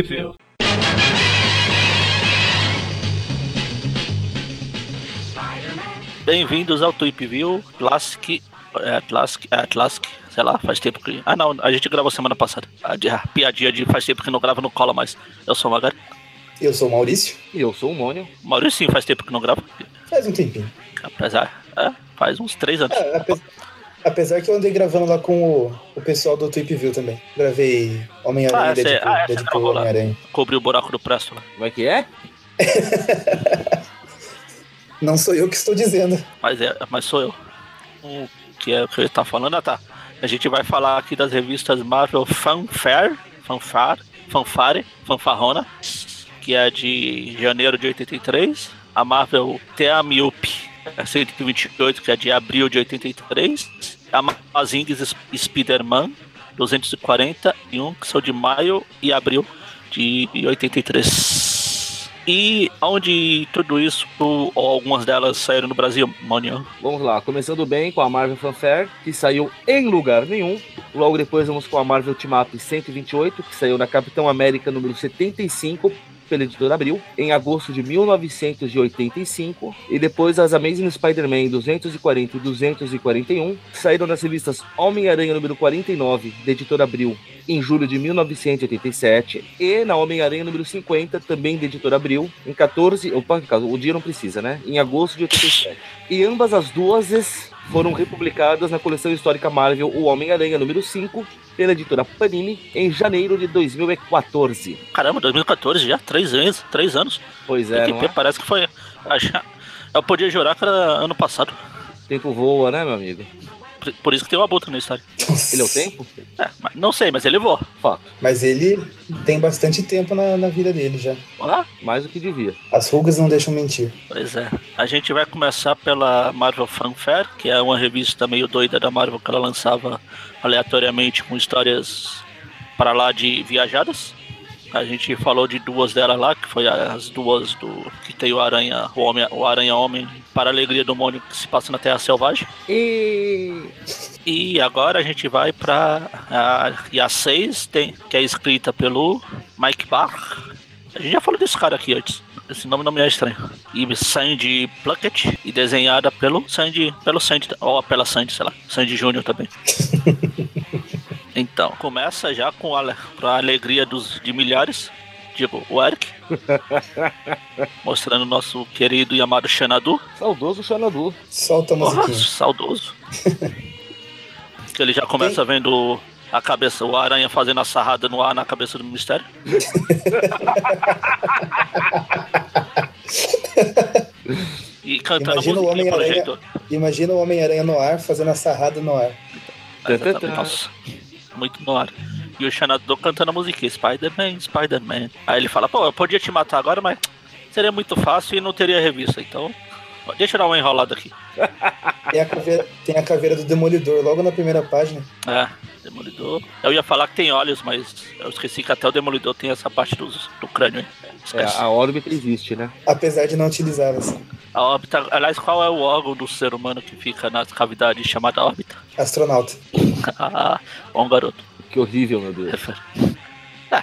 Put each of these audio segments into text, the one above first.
View. Bem-vindos ao Tweep View Classic. É, Classic, é, Classic, sei lá, faz tempo que. Ah, não, a gente gravou semana passada. A, a piadinha de faz tempo que não grava, não cola mais. Eu sou o Magari. Eu sou o Maurício. E eu sou o Mônio. Maurício, sim, faz tempo que não grava. Faz um tempinho. Apesar, é, faz uns três anos. É, ape- apesar que eu andei gravando lá com o, o pessoal do Tweep View também. Gravei Homem-Aranha, Ah, é- Deadpool, ah, Deadpool. Homem-Aranha. Cobriu o buraco do Presto lá. Como é que é? Não sou eu que estou dizendo. Mas, é, mas sou eu. O que é o que ele tá falando? Ah, tá. A gente vai falar aqui das revistas Marvel Fanfare, Fanfare, Fanfare, Fanfarrona, que é de janeiro de 83. A Marvel Teamiup, 128, que é de abril de 83. A Mazings Spider-Man, 241, que são de maio e abril de 83. E onde tudo isso, ou algumas delas saíram no Brasil, Monião? Vamos lá, começando bem com a Marvel Fanfare, que saiu em lugar nenhum. Logo depois vamos com a Marvel Up 128, que saiu na Capitão América número 75, pela editora Abril, em agosto de 1985. E depois as Amazing Spider-Man 240 e 241, que saíram nas revistas Homem-Aranha número 49, da editora Abril, em julho de 1987. E na Homem-Aranha número 50, também da editora Abril, em 14. Opa, o dia não precisa, né? Em agosto de 87. E ambas as duas foram republicadas na coleção histórica Marvel O Homem-Aranha número 5, pela editora Panini, em janeiro de 2014. Caramba, 2014 já, três anos, três anos. Pois é, que é? parece que foi. Eu podia jurar que era ano passado. Tempo voa, né, meu amigo? Por- isso que tem uma abutre na história. Ele é o tempo? É, mas não sei, mas ele voa. Fato. Mas ele tem bastante tempo na, na vida dele já. Ah, Mais do que devia. As rugas não deixam mentir. pois é. A gente vai começar pela Marvel Fanfare, que é uma revista meio doida da Marvel que ela lançava aleatoriamente com histórias para lá de viajadas. A gente falou de duas delas lá, que foi as duas do que tem o Aranha, o Homem, o Aranha Homem, para a alegria do mundo que se passa na Terra Selvagem. E. E agora a gente vai pra. A, e a 6 tem, que é escrita pelo Mike Barr. A gente já falou desse cara aqui antes. Esse nome não me é estranho. E Sandy Pluckett. E desenhada pelo Sandy. Pelo Sandy. Ou pela Sandy, sei lá. Sandy Júnior também. então, começa já com a, alegria dos, de milhares. Digo, o Eric. mostrando o nosso querido e amado Xanadu. Saudoso Xanadu. Solta a Porra, musiquinha. saudoso. que ele já começa vendo a cabeça, o aranha fazendo a sarrada no ar na cabeça do mistério. e cantando Imagina o a musiquinha pelo Homem-Aranha. jeito. Imagina o Homem-Aranha no ar fazendo a sarrada no ar. Nossa, muito no ar. E o Xanadu cantando a musiquinha, Spider-Man, Spider-Man. Aí ele fala, pô, eu podia te matar agora, mas seria muito fácil e não teria revista, então. Deixa eu dar uma enrolada aqui. Tem a caveira, tem a caveira do Demolidor logo na primeira página. É, Demolidor. Eu ia falar que tem olhos, mas eu esqueci que até o Demolidor tem essa parte do, do crânio aí. É, a órbita existe, né? Apesar de não utilizá-las. A órbita, aliás, qual é o órgão do ser humano que fica nas cavidades chamada órbita? Astronauta. ah, bom garoto. Que horrível, meu Deus. Refer... É.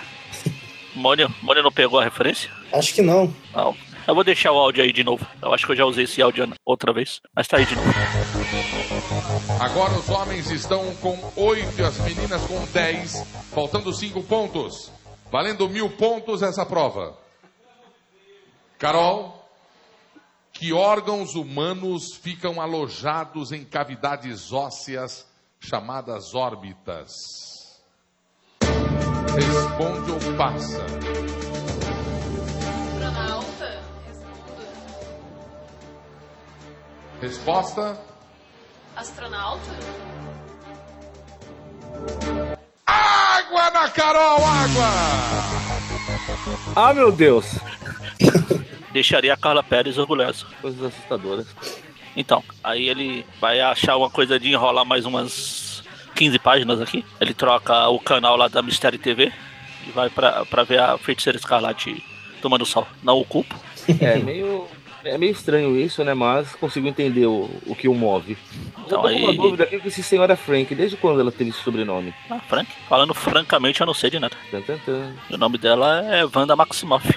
Mônio, Mônio não pegou a referência? Acho que não. Não. Eu vou deixar o áudio aí de novo. Eu acho que eu já usei esse áudio outra vez. Mas tá aí de novo. Agora os homens estão com 8 e as meninas com 10, faltando 5 pontos. Valendo mil pontos essa prova. Carol, que órgãos humanos ficam alojados em cavidades ósseas chamadas órbitas? Responde ou passa? Resposta? Astronauta? Água na Carol, água! Ah, meu Deus! Deixaria a Carla Pérez orgulhosa. Coisas assustadoras. Então, aí ele vai achar uma coisa de enrolar mais umas 15 páginas aqui. Ele troca o canal lá da Mistério TV e vai pra, pra ver a Feiticeira Escarlate tomando sol. Não o culpo. É, meio. É meio estranho isso, né? Mas consigo entender o, o que o move. Então com uma aí- dúvida aqui com esse senhora Frank. Desde quando ela teve esse sobrenome? Ah, Frank, falando francamente, eu não sei de nada. O nome dela é Wanda Maximoff.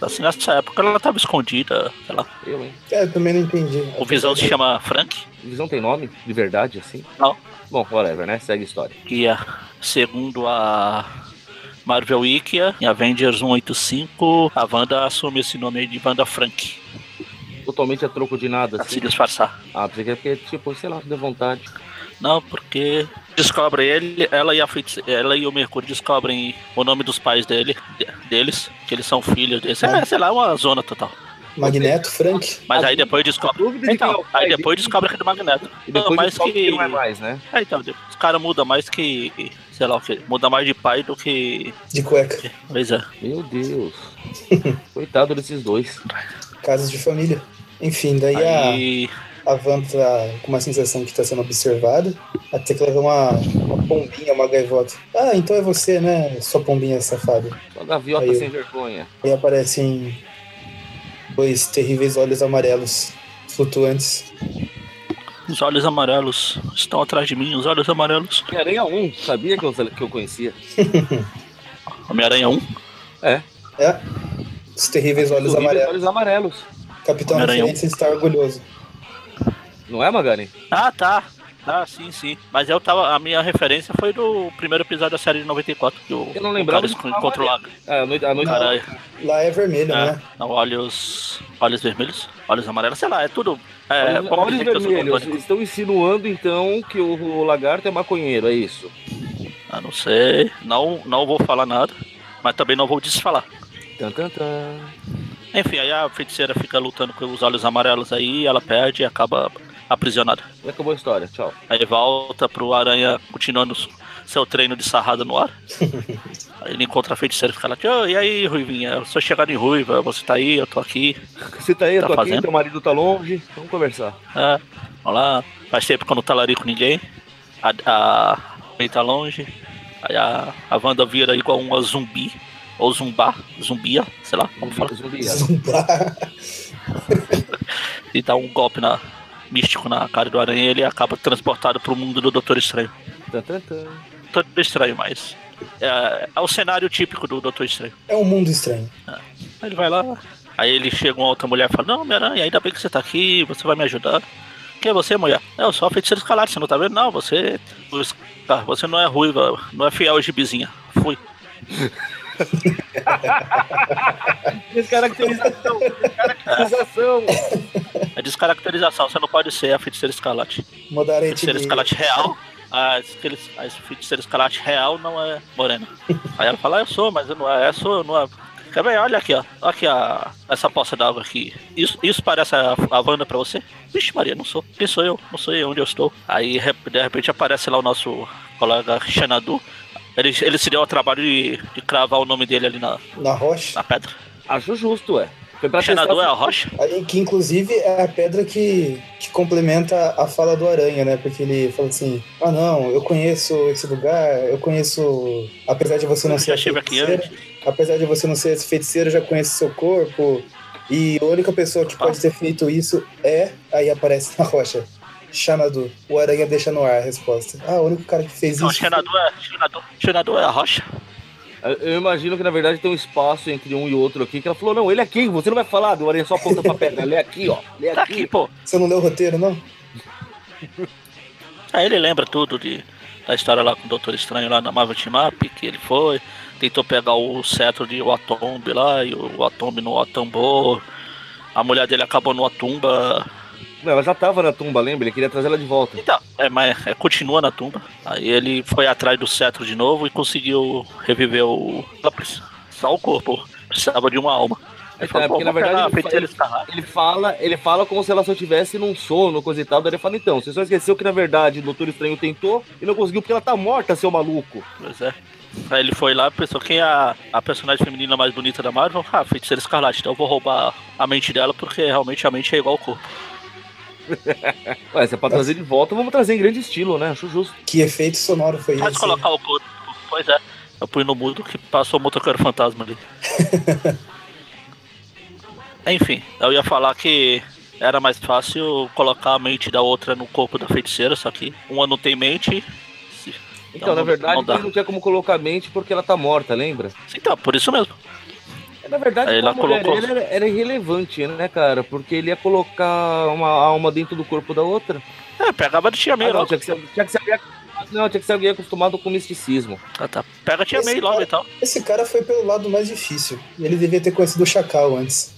Assim, nessa época ela tava escondida, sei lá. Eu, hein? É, eu também não entendi. O Visão se chama Frank, Visão tem nome? De verdade, assim? Não. Bom, whatever, né? Segue a história. que é, segundo a Marvel Wikia, em Avengers 185, a Wanda assume esse nome aí de Wanda Frank, Totalmente a troco de nada, pra se assim. disfarçar. Ah, é porque, tipo, sei lá, deu vontade. Não, porque descobre ele, ela e a ela e o Mercúrio descobrem o nome dos pais dele, de- deles, que eles são filhos deles. É, sei lá, uma zona total. Magneto, Frank. Mas aí depois descobre. de é Então, pai aí depois descobre que é do Magneto. E depois Não, descobre que. que não é mais, né? É, então, os caras mudam mais que. Sei lá o que. Muda mais de pai do que. De cueca. Pois é. Meu Deus. Coitado desses dois. Casas de família. Enfim, daí a, Aí. a Van tá com uma sensação que tá sendo observada. Até que ela vê uma, uma pombinha, uma gaivota. Ah, então é você, né? Sua pombinha safada. Só gaviota Aí sem vergonha. Aí aparecem dois terríveis olhos amarelos flutuantes. Os olhos amarelos estão atrás de mim, os olhos amarelos. Homem-Aranha 1, sabia que eu, que eu conhecia? Homem-Aranha 1. É? Os terríveis olhos amarelos. olhos amarelos. Capitão Referência está orgulhoso. Não é, Magari? Ah, tá. Ah, sim, sim. Mas eu tava. A minha referência foi do primeiro episódio da série de 94. Que o, Eu não lembrava o de cara contra o lago. É, a noite, a noite Caralho. Lá é vermelho, É, né? não, olhos. Olhos vermelhos, olhos amarelos, sei lá, é tudo. É, olhos, olhos vermelhos estão insinuando então que o, o lagarto é maconheiro, é isso? Ah, não sei. Não, não vou falar nada. Mas também não vou desfalar. Tan, tan, tan. Enfim, aí a feiticeira fica lutando com os olhos amarelos aí, ela perde e acaba aprisionada. E acabou a história, tchau. Aí volta pro Aranha continuando seu treino de sarrada no ar. aí ele encontra a feiticeira e fica lá, "Ô, e aí, Ruivinha? Eu sou chegado em Ruiva, você tá aí, eu tô aqui. Você tá aí, eu Tá tô aqui, fazendo? teu marido tá longe, vamos conversar. É, vamos lá. Faz tempo que eu não talarico ninguém. A, a ele tá longe. Aí a, a Wanda vira igual uma zumbi. Ou zumbá, zumbia, sei lá, como fala. Zumbi, Zumbar. E dá um golpe na, místico na cara do Aranha e ele acaba transportado pro mundo do Doutor Estranho. Doutor Estranho, mas. É, é o cenário típico do Doutor Estranho. É um mundo estranho. Aí ele vai lá, aí ele chega uma outra mulher e fala, não, Homem-Aranha, ainda bem que você tá aqui, você vai me ajudar. Quem é você, mulher? "É, Eu sou a feiticeira escalada, você não tá vendo? Não, você. Você não é ruiva, não é fiel gibizinha. Fui. Descaracterização, descaracterização. É descaracterização, você não pode ser a feiticeira escarlate. Mudaram a Feiticeira escarlate real, a, a feiticeira escarlate real não é morena. Aí ela fala, "Ah, eu sou, mas eu não é, eu sou, eu não é. Quer ver? Olha aqui, ó. Olha aqui a, essa poça d'água aqui. Isso, isso parece a, a Wanda pra você? Vixe, Maria, não sou. Quem sou eu? Não sei onde eu estou. Aí, de repente, aparece lá o nosso colega Xanadu. Ele, ele se deu ao trabalho de, de cravar o nome dele ali na, Na rocha. na pedra. Acho justo, ué. Foi pra Xanadu é a rocha? Aí, que inclusive é a pedra que, que complementa a fala do Aranha, né? Porque ele fala assim: Ah, não, eu conheço esse lugar, eu conheço. Apesar de você não Eu ser. já estive aqui antes. Apesar de você não ser esse feiticeiro, eu já conheço seu corpo. E a única pessoa que pode ter feito isso é. Aí aparece na rocha. Xanadu. O Aranha deixa no ar a resposta. Ah, o único cara que fez Não, isso. Xanadu é, Xanadu, Xanadu é a rocha. Eu imagino que na verdade tem um espaço entre um e outro aqui que ela falou: não, ele é aqui, você não vai falar, o Aranha só aponta pra pedra, ele é aqui, ó. Ele é Tá aqui. aqui, pô. Você não leu o roteiro, não? Aí ele lembra tudo de, da história lá com o Doutor Estranho lá na Marvel Team Up, que ele foi, tentou pegar o cetro de Watomb lá, e o Watomb não atambou. A mulher dele acabou no Atumba. Não, ela já tava na tumba, lembra? Ele queria trazer ela de volta. Então, é, mas é, continua na tumba. Aí ele foi atrás do cetro de novo e conseguiu reviver o. Só o corpo. Precisava de uma alma. Ele É, porque "Pô, na verdade ele, ele- escarlate." ele fala, ele fala como se ela só estivesse num sono, coisa e tal. Daí ele fala, então, você só esqueceu que na verdade o Doutor Estranho tentou e não conseguiu porque ela tá morta, seu maluco. Pois é. Aí ele foi lá e pensou quem é a, a personagem feminina mais bonita da Marvel? Ah, feiticeira escarlate. Então eu vou roubar a mente dela porque realmente a mente é igual ao corpo. Ué, se é pra trazer de volta, vamos trazer em grande estilo, né? Acho justo. Que efeito sonoro foi Pode esse? colocar o corpo. Pois é. Eu fui no mudo que passou o motoqueiro fantasma ali. Enfim, eu ia falar que era mais fácil colocar a mente da outra no corpo da feiticeira, só que uma não tem mente. Então, não- na verdade, não não tinha como colocar a mente porque ela tá morta, lembra? Então, por isso mesmo. Na verdade, ela mulher colocou- ele era, era irrelevante, né, cara? Porque ele ia colocar uma alma dentro do corpo da outra. É, pegava de tia May Ah, não, logo. tinha que ser, tinha que ser alguém, não, tinha que ser alguém acostumado com misticismo. Ah, tá. Pega a tia Esse May logo cara- então. Esse cara foi pelo lado mais difícil. Ele devia ter conhecido o Chacal antes.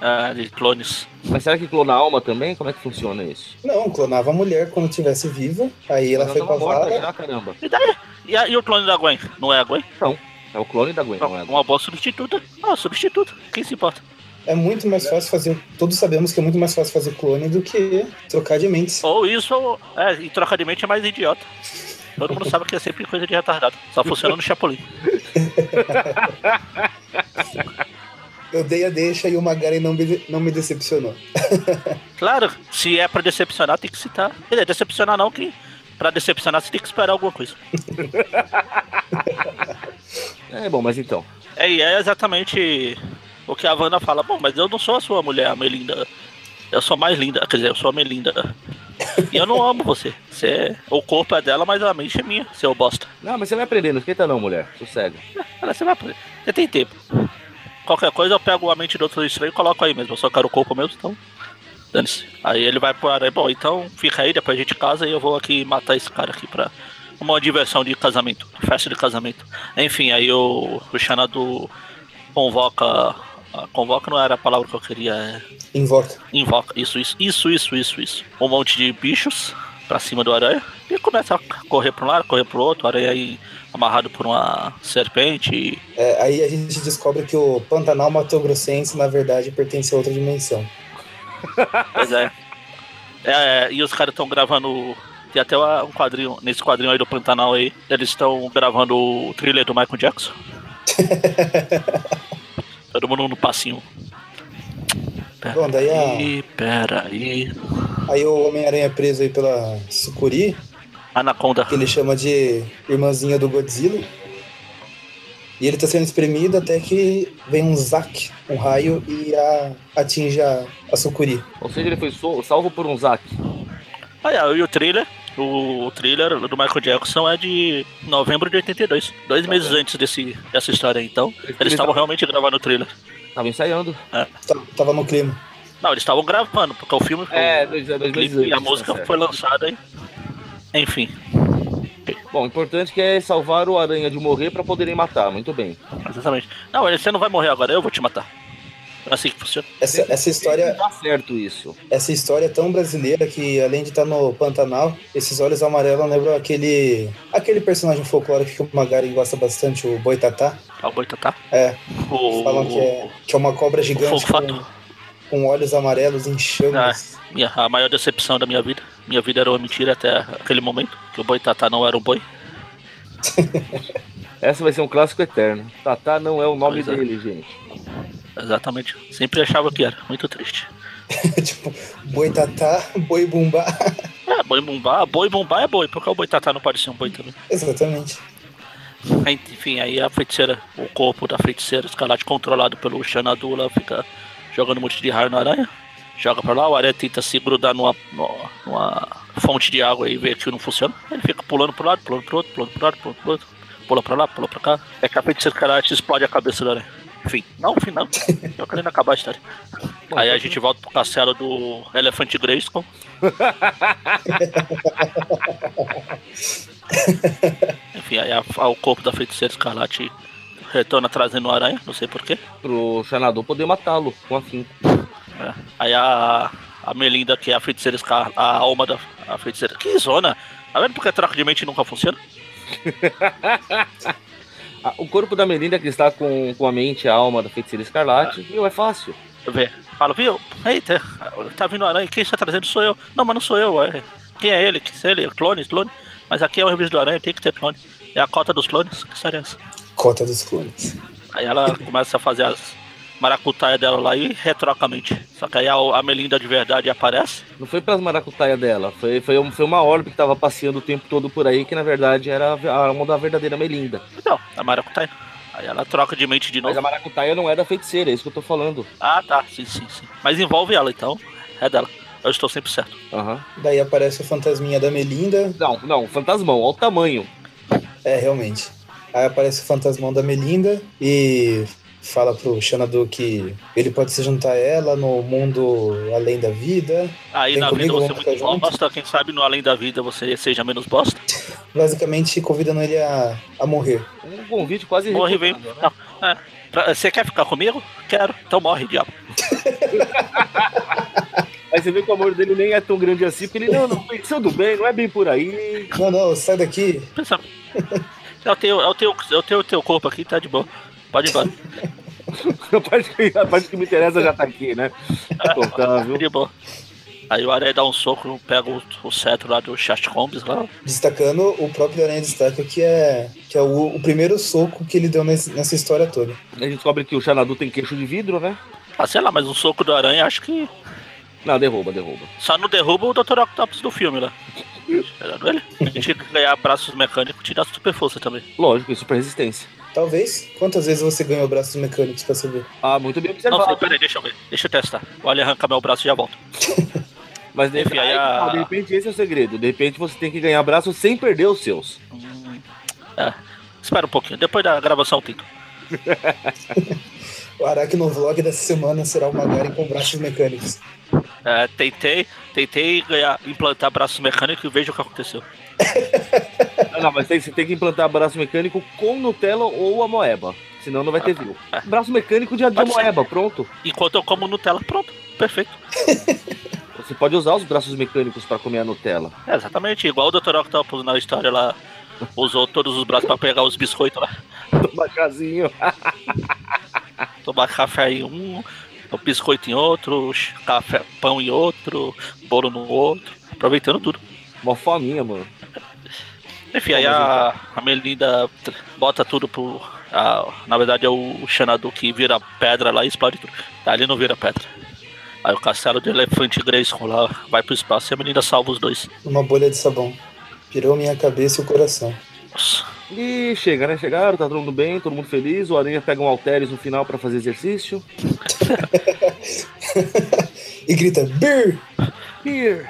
É, de clones. Mas será que clona a alma também? Como é que funciona isso? Não, clonava a mulher quando estivesse viva. Aí ela Mas foi pra morta vala. já, caramba. E daí? E, a- e o clone da Gwen? Não é a Gwen? É o clone da Gwen, não é? Uma boa substituta. Ah, substituta. Quem se importa? É muito mais fácil fazer. Todos sabemos que é muito mais fácil fazer clone do que trocar de mentes. Ou isso, ou- é, e trocar de mente é mais idiota. Todo mundo sabe que é sempre coisa de retardado. Só funciona no Chapolin. Eu dei a deixa e o Magaren não me, não me decepcionou. Claro, se é pra decepcionar, tem que citar. Quer dizer, decepcionar não, que pra decepcionar você tem que esperar alguma coisa. É bom, mas então. É, e é exatamente o que a Wanda fala. Bom, mas eu não sou a sua mulher, a Melinda. Eu sou mais linda, quer dizer, eu sou a Melinda. E eu não amo você. você o corpo é dela, mas a mente é minha, seu bosta. Não, mas você vai aprender, não esquenta não, mulher. Sossega. Ela, você vai aprender. Você tem tempo. Qualquer coisa eu pego a mente do outro estranho e coloco aí mesmo. Eu só quero o corpo mesmo, então. Dane-se. Aí ele vai pro aranha. Bom, então fica aí, depois a gente casa e eu vou aqui matar esse cara aqui pra uma diversão de casamento, de festa de casamento. Enfim, aí o, o Xanadu convoca. Convoca não era a palavra que eu queria, é Invoca. invoca. Isso, isso, isso, isso, isso, isso. Um monte de bichos pra cima do aranha e começa a correr pra um lado, correr pro outro. O aranha aí amarrado por uma serpente. e- É, aí a gente descobre que o Pantanal Mato Grossense, na verdade, pertence a outra dimensão. Pois é. É, e os caras estão gravando. Tem até um quadrinho, nesse quadrinho aí do Pantanal aí, eles estão gravando o thriller do Michael Jackson. Todo mundo no passinho. Pera Bom, daí a- aí, pera aí. Aí o Homem-Aranha é preso aí pela Sucuri, Anaconda. que ele chama de irmãzinha do Godzilla. E ele tá sendo espremido até que vem um Zack, um raio, e a, atinge a, a Sucuri. Ou seja, ele foi salvo por um Zack. Aí, ó, e o thriller, o, o thriller do Michael Jackson é de novembro de 82. Dois meses antes desse, dessa história aí, então. Eles estavam realmente gravando o thriller. Tava ensaiando. Tá- Tava no clima. Não, eles estavam gravando, porque o filme É, dois, dois meses antes. e a tá música foi lançada aí. Enfim, Bom, o importante que é salvar o Aranha de morrer pra poderem matar. Muito bem. exatamente. Não, você não vai morrer agora, eu vou te matar. É assim que funciona. Essa, essa história Tá certo isso. essa história é tão brasileira que, além de estar no Pantanal, esses olhos amarelos lembram aquele aquele personagem folclórico que o Magaren gosta bastante, o Boitatá. Ah, o Boitatá. É, O, falam que é, que é uma cobra gigante com, Folfato. Com olhos amarelos em chamas. minha, a maior decepção da minha vida. Minha vida era uma mentira até aquele momento, que o Boitatá não era um boi. Essa vai ser um clássico eterno. Tatá não é o nome Pois é. dele, gente. Exatamente. Sempre achava que era. Muito triste. tipo, Boitatá, Boi Bumbá. É, boi bumbá, boi bumbá é boi, porque o Boitatá não pode ser um boi também. Exatamente. Enfim, aí a feiticeira, o corpo da feiticeira escarlate controlado pelo Xanadu, ela fica jogando um monte de raio na aranha. Joga pra lá, o aranha tenta se grudar numa, numa, fonte de água e vê que não funciona. Ele fica pulando pro lado, pulando pro outro, pulando pro lado, pulando pro outro. Pula pra lá, pula pra cá. É que a feiticeira escarlate explode a cabeça da aranha. Enfim, não, enfim, não. Tô querendo acabar a história. Aí a gente volta pro castelo do Elefante Grayskull. Enfim, aí a- a- o corpo da feiticeira escarlate retorna trazendo o aranha, não sei porquê. Pro Xanadu poder matá-lo com afinco. É. Aí a, a Melinda, que é a feiticeira a alma da a feiticeira. Que zona! Tá vendo porque troca de mente nunca funciona? O corpo da Melinda que está com, com a mente e a alma da feiticeira escarlate, viu? É fácil. Vê. Fala, viu? Eita, tá vindo o aranha, quem está trazendo sou eu. Não, mas não sou eu, é. Quem é ele? Que é ele? Clone, clone. Mas aqui é o revista do aranha, tem que ter clone. É a cota dos clones? Que história é essa? Cota dos clones. Aí ela começa a fazer as maracutaia dela lá e retroca a mente. Só que aí a, a Melinda de verdade aparece. Não foi pras maracutaias dela, foi, foi, um- foi uma orbe que tava passeando o tempo todo por aí, que na verdade era a alma da verdadeira Melinda. Não, a maracutaia. Aí ela troca de mente de Mas novo. a maracutaia não é da feiticeira, é isso que eu tô falando. Ah, tá. Sim, sim, sim. Mas envolve ela, então. É dela. Eu estou sempre certo. Aham. Daí aparece o fantasminha da Melinda. Não, não, fantasmão, olha o tamanho. É, realmente. Aí aparece o fantasmão da Melinda e fala pro Xanadu que ele pode se juntar a ela no mundo além da vida. Aí Vem na vida comigo, você é muito bosta. Quem sabe no além da vida você seja menos bosta. Basicamente convidando ele a, a morrer. Um convite quase Morre, vem. né? É. Você quer ficar comigo? Quero. Então morre, diabo. Aí você vê que o amor dele nem é tão grande assim, porque ele, não, não, pensando bem, não é bem por aí. Não, não, sai daqui. Pensa. Eu tenho, eu tenho, eu tenho o teu corpo aqui, tá de boa. Pode ir embora. A parte que, a parte que me interessa já tá aqui, né? Então tá, viu? De boa. Aí o Aranha dá um soco, pega o, o cetro lá do Chat Combs lá. Destacando, o próprio Aranha destaca que é, que é o, o primeiro soco que ele deu nesse- nessa história toda. A gente descobre que o Xanadu tem queixo de vidro, né? Ah, sei lá, mas um soco do Aranha acho que Não, derruba, derruba. só não derruba o Dr. Octopus do filme lá. Esperando ele. A gente tem que ganhar braços mecânicos e te dar super força também. Lógico, e super resistência. Talvez. Quantas vezes você ganhou braços mecânicos pra saber? Ah, muito bem Não sei, observado. peraí, deixa eu ver. Deixa eu testar. Olha, arranca meu braço e já volto. Mas de, Enfim, aí a- ah, de repente esse é o segredo. De repente você tem que ganhar braço sem perder os seus. Hum, é. Espera um pouquinho, depois da gravação eu tento. O Aracno Vlog dessa semana será o Magari com braços mecânicos. É, tentei, tentei ganhar, implantar braços mecânicos e veja o que aconteceu. Não, não, mas tem, você tem que implantar braço mecânico com Nutella ou amoeba. Senão não vai ter view. Braço mecânico de, de ser. amoeba, pronto. Enquanto eu como Nutella, pronto, perfeito. Você pode usar os braços mecânicos para comer a Nutella. É, exatamente, igual o Dr. Octopus na história lá usou todos os braços pra pegar os biscoitos lá. Tomar chazinho. Tomar café em um, o biscoito em outro, café, pão em outro, bolo no outro, aproveitando tudo. Uma fominha, mano. Enfim, aí a, a Melinda bota tudo pro. a- na verdade é o Xanadu que vira pedra lá e explode tudo. Ali não vira pedra. Aí o castelo de elefante Grayskull lá vai pro espaço e a Melinda salva os dois. Uma bolha de sabão. Pirou minha cabeça e o coração. Nossa. E chega, né? Chegaram, tá todo mundo bem, todo mundo feliz. O Aranha pega um halteres no final para fazer exercício. e grita, Brrr! Here.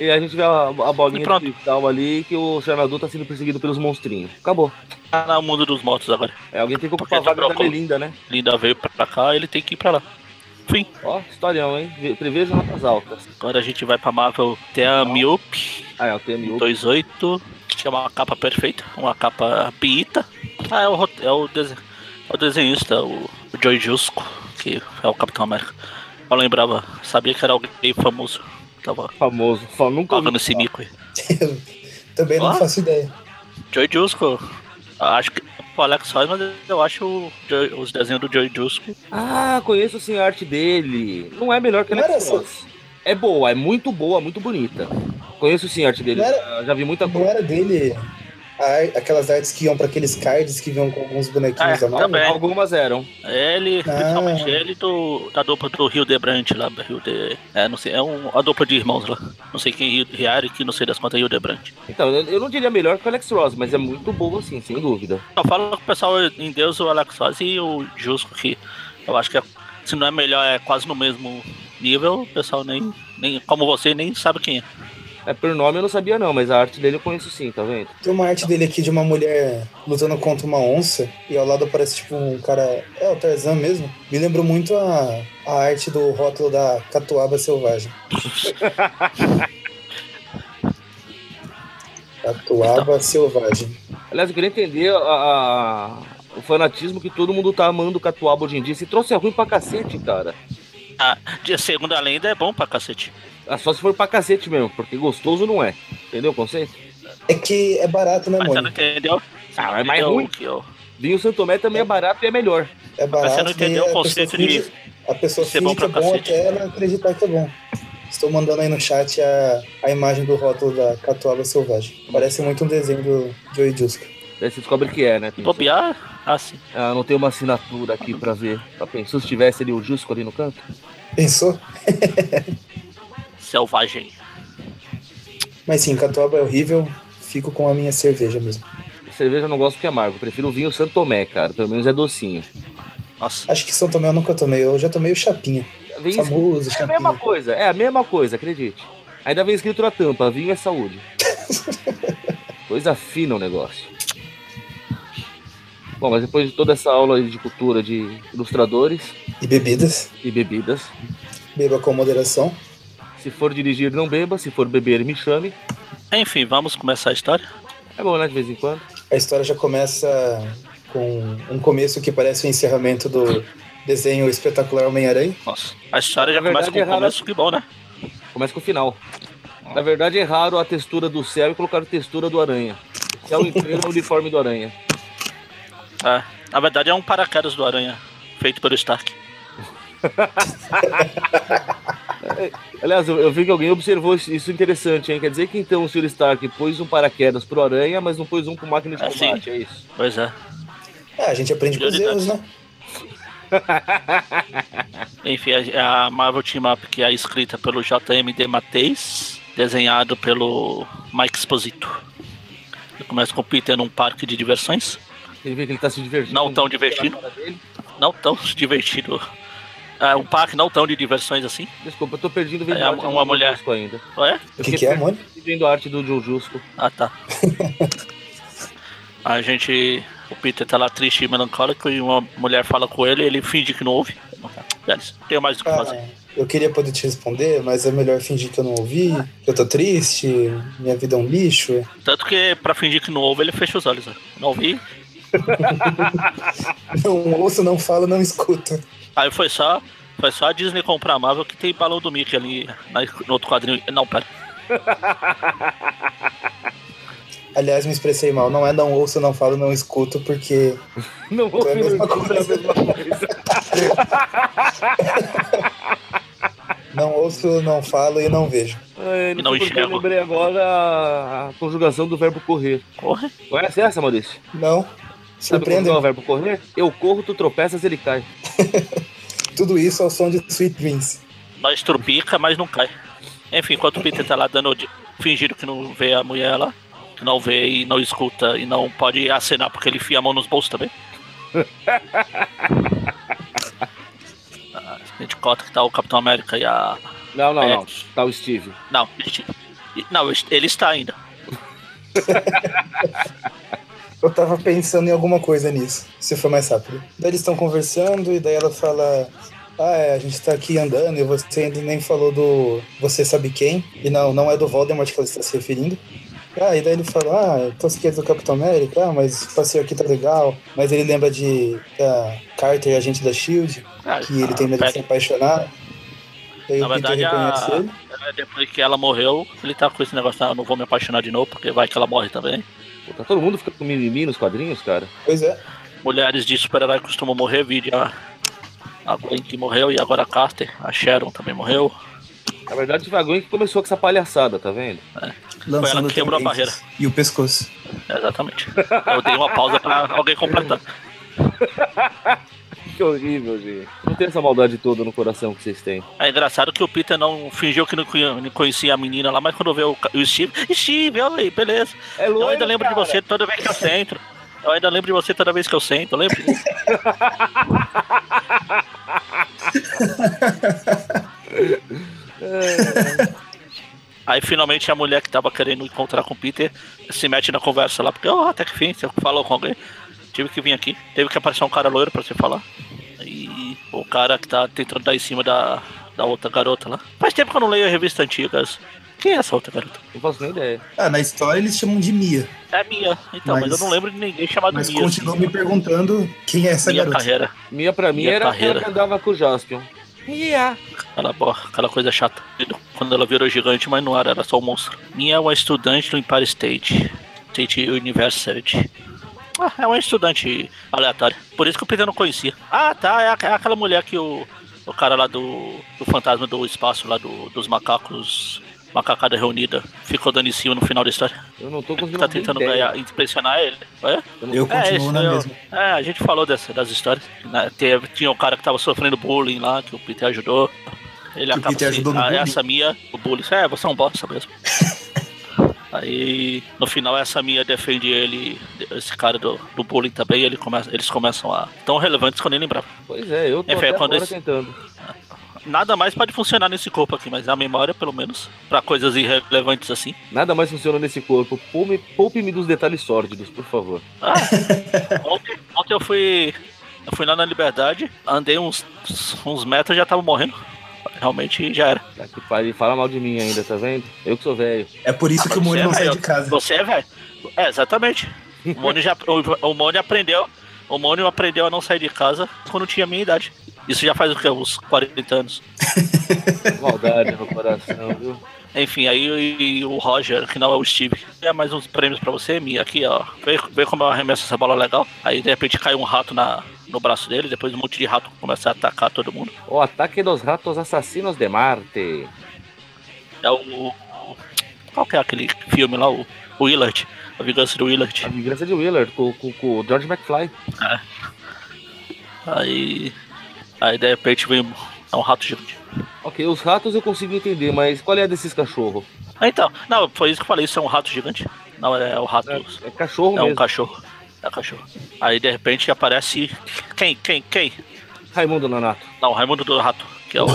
E a gente vê a, a bolinha de cristal ali que o Xanadu tá sendo perseguido pelos monstrinhos. Acabou. Tá no mundo dos mortos agora. É, alguém tem que ocupar a Porque vaga da. Melinda, né? Linda veio pra cá, ele tem que ir pra lá. Fim. Ó, historião, hein? Ve- Prevejo notas altas. Agora a gente vai pra Marvel Terra Miope Ah, é, o TMU. 28, que é uma capa perfeita, uma capa piita. Ah, é o, é o, dese- é o desenhista, o, o Joy Jusco, que é o Capitão América. Eu lembrava, sabia que era alguém famoso. Tava Famoso. Só nunca ouvi pagando esse falar. mico aí. Também não Ó. faço ideia. Joy Jusco, acho que o Alex faz, mas eu acho o os desenhos do Joy Jusco. Ah, conheço sim a arte dele. Não é melhor que era Alex Ross. É boa, é muito boa, muito bonita. Conheço sim a arte dele. Não era- Já- vi muita Não coisa. era dele a aquelas artes que iam pra aqueles cards que vinham com alguns bonequinhos Ah, também. Algumas eram. Ele, Ah. principalmente ele do, da dupla do Rio de Brant lá, Rio de. É, não sei, é um, a dupla de irmãos lá. Não sei quem Rio Riari, que não sei das quantas Rio de Brant. Então, eu eu não diria melhor que o Alex Ross, mas é muito boa sim, sem dúvida. Eu falo com o pessoal em Deus, o Alex Soz e o Jusco, que eu acho que é- se não é melhor, é quase no mesmo nível, o pessoal nem, nem como você, nem sabe quem é. É, por nome eu não sabia não, mas a arte dele eu conheço sim, tá vendo? Tem uma arte dele aqui de uma mulher lutando contra uma onça e ao lado aparece tipo um cara. É o Tarzan mesmo. Me lembrou muito a, a arte do rótulo da Catuaba Selvagem. Catuaba Selvagem. Aliás, eu queria entender a- a- o fanatismo que todo mundo tá amando o Catuaba hoje em dia. Esse troço é ruim pra cacete, cara. Ah, de segunda lenda é bom pra cacete. Ah, Só se for pra cacete mesmo, porque gostoso não é. Entendeu o conceito? É que é barato, né, Mas você não mano? entendeu? Ah, é mais Entendeu ruim. que eu- Vinho Santomé também é barato e é melhor. É barato. você não entendeu daí o a conceito de finge- A pessoa ser finge bom que é pra bom cacete. até ela acreditar que é bom. Estou mandando aí no chat a, a imagem do rótulo da Catuaba Selvagem. Parece muito um desenho do Joey Jusco. Daí você descobre que é, né? bobear, assim. Ah, não tem uma assinatura aqui pra ver. Pra pensar se tivesse ali o Jusco ali no canto. Pensou? Selvagem. Mas sim, Catuaba é horrível. Fico com a minha cerveja mesmo. cerveja eu não gosto porque é amargo. Prefiro o vinho Santo Tomé, cara. Pelo menos é docinho. Nossa. Acho que São Tomé eu nunca tomei, eu já tomei o Chapinha. Vem Famoso é a mesma Chapinha. coisa, é a mesma coisa, acredite. Ainda vem escrito na tampa, vinho é saúde. Coisa fina o negócio. Bom, mas depois de toda essa aula aí de cultura de ilustradores E bebidas. e bebidas, Beba com moderação. se for dirigir, não beba, se for beber, me chame. Enfim, vamos começar a história. É bom, né, de vez em quando. A história já começa com um começo que parece o encerramento do desenho espetacular Homem-Aranha. Nossa. A história já Na verdade, começa com é o raro- começo, que bom, né? Começa com o final. Na verdade, é raro a textura do céu e colocar a textura do aranha. O céu inteiro é o uniforme do aranha. É. Na verdade é um paraquedas do Aranha, feito pelo Stark. Aliás, eu, eu vi que alguém observou isso interessante, hein? Quer dizer que então o Sr. Stark pôs um paraquedas pro aranha, mas não pôs um pro máquina de É, sim. combate, é isso? Pois é. É, a gente aprende com os erros, né? Enfim, a, a Marvel Team Up, que é escrita pelo JMD Mateis, desenhado pelo Mike Exposito. Ele começa com o Peter num parque de diversões. Ele vê que ele tá se divertindo. Não tão divertido. Não tão divertido. É um parque não tão de diversões assim. Desculpa, eu tô perdido vendo É, a arte uma do mulher. Jusco ainda. O que, que é, Mônica? perdido vendo a arte do Joe Jusco. Ah, tá. A gente. O Peter tá lá triste e melancólico e uma mulher fala com ele ele finge que não ouve. Não tenho mais o que fazer. Ah, eu queria poder te responder, mas é melhor fingir que eu não ouvi, que eu tô triste, minha vida é um lixo. Tanto que pra fingir que não ouve, ele fecha os olhos. ó. Não ouvi. Não ouço, não falo, não escuto. Aí foi só. Foi só a Disney comprar a Marvel que tem balão do Mickey ali na- no outro quadrinho. Não, pera. Aliás, me expressei mal. Não é não ouço, não falo, não escuto, porque Não vou É a mesma é a mesma coisa. não ouço, não falo e não vejo. E não não sei porque eu enxergo. lembrei agora a, a conjugação do verbo correr. Corre. Conhece essa, Maurício? Não. Sabe como é o verbo correr? Eu corro, tu tropeças, ele cai. Tudo isso ao som de Sweet Dreams. Nós trupica, mas não cai. Enfim, enquanto o Peter tá lá dando. de- fingindo que não vê a mulher lá. Que não vê e não escuta e não pode acenar porque ele enfia a mão nos bolsos também. Ah, A gente cota que tá o Capitão América e a. Não, não, É. não. Tá o Steve. Não, este- não, ele está ainda. Eu tava pensando em alguma coisa nisso, se for mais rápido. Daí eles estão conversando e daí ela fala: Ah, é, a gente tá aqui andando e você ainda nem falou do você sabe quem. E não, não é do Voldemort que ela está se referindo. Ah, e daí ele fala: Ah, você quer do Capitão América? Ah, mas o passeio aqui tá legal. Mas ele lembra de da Carter, agente da Shield, Ah, que ele tem medo de se apaixonar. Daí Na verdade, a... ele. depois que ela morreu, ele tá com esse negócio, ah, não vou me apaixonar de novo, porque vai que ela morre também. Tá todo mundo ficando com mimimi nos quadrinhos, cara. Pois é. Mulheres de super-herói costumam morrer, vídeo a, a Gwen que morreu e agora a Carter, a Sharon também morreu. Na verdade, foi a Gwen que começou com essa palhaçada, tá vendo? Lançando que quebrou a barreira. E o pescoço. É, Exatamente. Eu dei uma pausa pra alguém completar. Que horrível, gente. Não tem essa maldade toda no coração que vocês têm. É engraçado que o Peter não fingiu que não conhe- não conhecia a menina lá, mas quando vê o, Steve, Steve, oi, beleza. É Eu ainda lembro de você toda vez que eu sento. Eu ainda lembro de você toda vez que eu sento, lembra? Aí finalmente a mulher que tava querendo encontrar com o Peter se mete na conversa lá, porque oh, até que fim, você falou com alguém. Tive que vir aqui. Teve que aparecer um cara loiro pra você falar. E o cara que tá tentando dar em cima da, da outra garota lá. Faz tempo que eu não leio revistas antigas. Quem é essa outra garota? Não faço nem ideia. Ah, na história eles chamam de Mia. É minha. Então, mas, Mas- eu não lembro de ninguém chamado Mas Mia. continuam me perguntando quem é essa minha garota. carreira. Mia pra mim Minha era carreira. aquela que andava com o Jaspion. Mia! Aquela, aquela coisa chata. Quando ela virou gigante, mas não era, era só um monstro. Minha é uma estudante do Empire State. State University. Ah, é uma estudante aleatória. Por isso que o Peter não conhecia. Ah, tá. É, é aquela mulher que o, o cara lá do, do fantasma do espaço, lá do, dos macacos. Macacada reunida, ficou dando em cima no final da história. Eu não tô conseguindo Tá tentando ganhar, impressionar ele. É? Eu continuo isso na eu- mesma. É, a gente falou dessa, das histórias. né? Teve, tinha um cara que tava sofrendo bullying lá, que o Peter ajudou. Ele Que o acaba Peter se- ajudou no ah, bullying? Essa minha, o bullying. É, você é um bosta mesmo. Aí no final essa minha defende ele, esse cara do, do bullying também, ele começa, eles começam a. tão relevantes que eu nem lembrava. Pois é, eu tô Enfim, até esse- tentando. Nada mais pode funcionar nesse corpo aqui, mas a memória, pelo menos, pra coisas irrelevantes assim. Nada mais funciona nesse corpo. Poupe- Poupe-me dos detalhes sórdidos, por favor. Ah, ontem, ontem eu fui. Eu fui lá na Liberdade, andei uns, uns metros e já tava morrendo. Realmente já era. Tá que pariu, fala mal de mim ainda, tá vendo? Eu que sou velho. É por isso que o Mori é não sai velho. de casa. Você é velho. É, exatamente. O Mônio já. O, o Mônio aprendeu. O Mônio aprendeu a não sair de casa quando tinha a minha idade. Isso já faz o quê? Uns 40 anos. Maldade no coração, viu? Enfim, aí e o Roger, que não é o Steve, é mais uns prêmios pra você, Mia, aqui, ó. Vê, vê como eu arremesso essa bola legal. Aí de repente cai um rato na, no braço dele, depois um monte de rato começa a atacar todo mundo. O ataque dos ratos assassinos de Marte. É o. o- Qual que é aquele filme lá? O, o Willard. A vingança do A Willard. vingança de Willard com, com, com o George McFly. Aí. Aí de repente vem é um rato gigante. Ok, os ratos eu consigo entender, mas qual é desses cachorros? Ah, então, não, foi isso que eu falei, isso é um rato gigante. Não, é o rato. É, é cachorro É mesmo. É um cachorro. Aí de repente aparece. Quem? Quem? Quem? Raimundo Nonato. Não, Raimundo do Rato, que é o.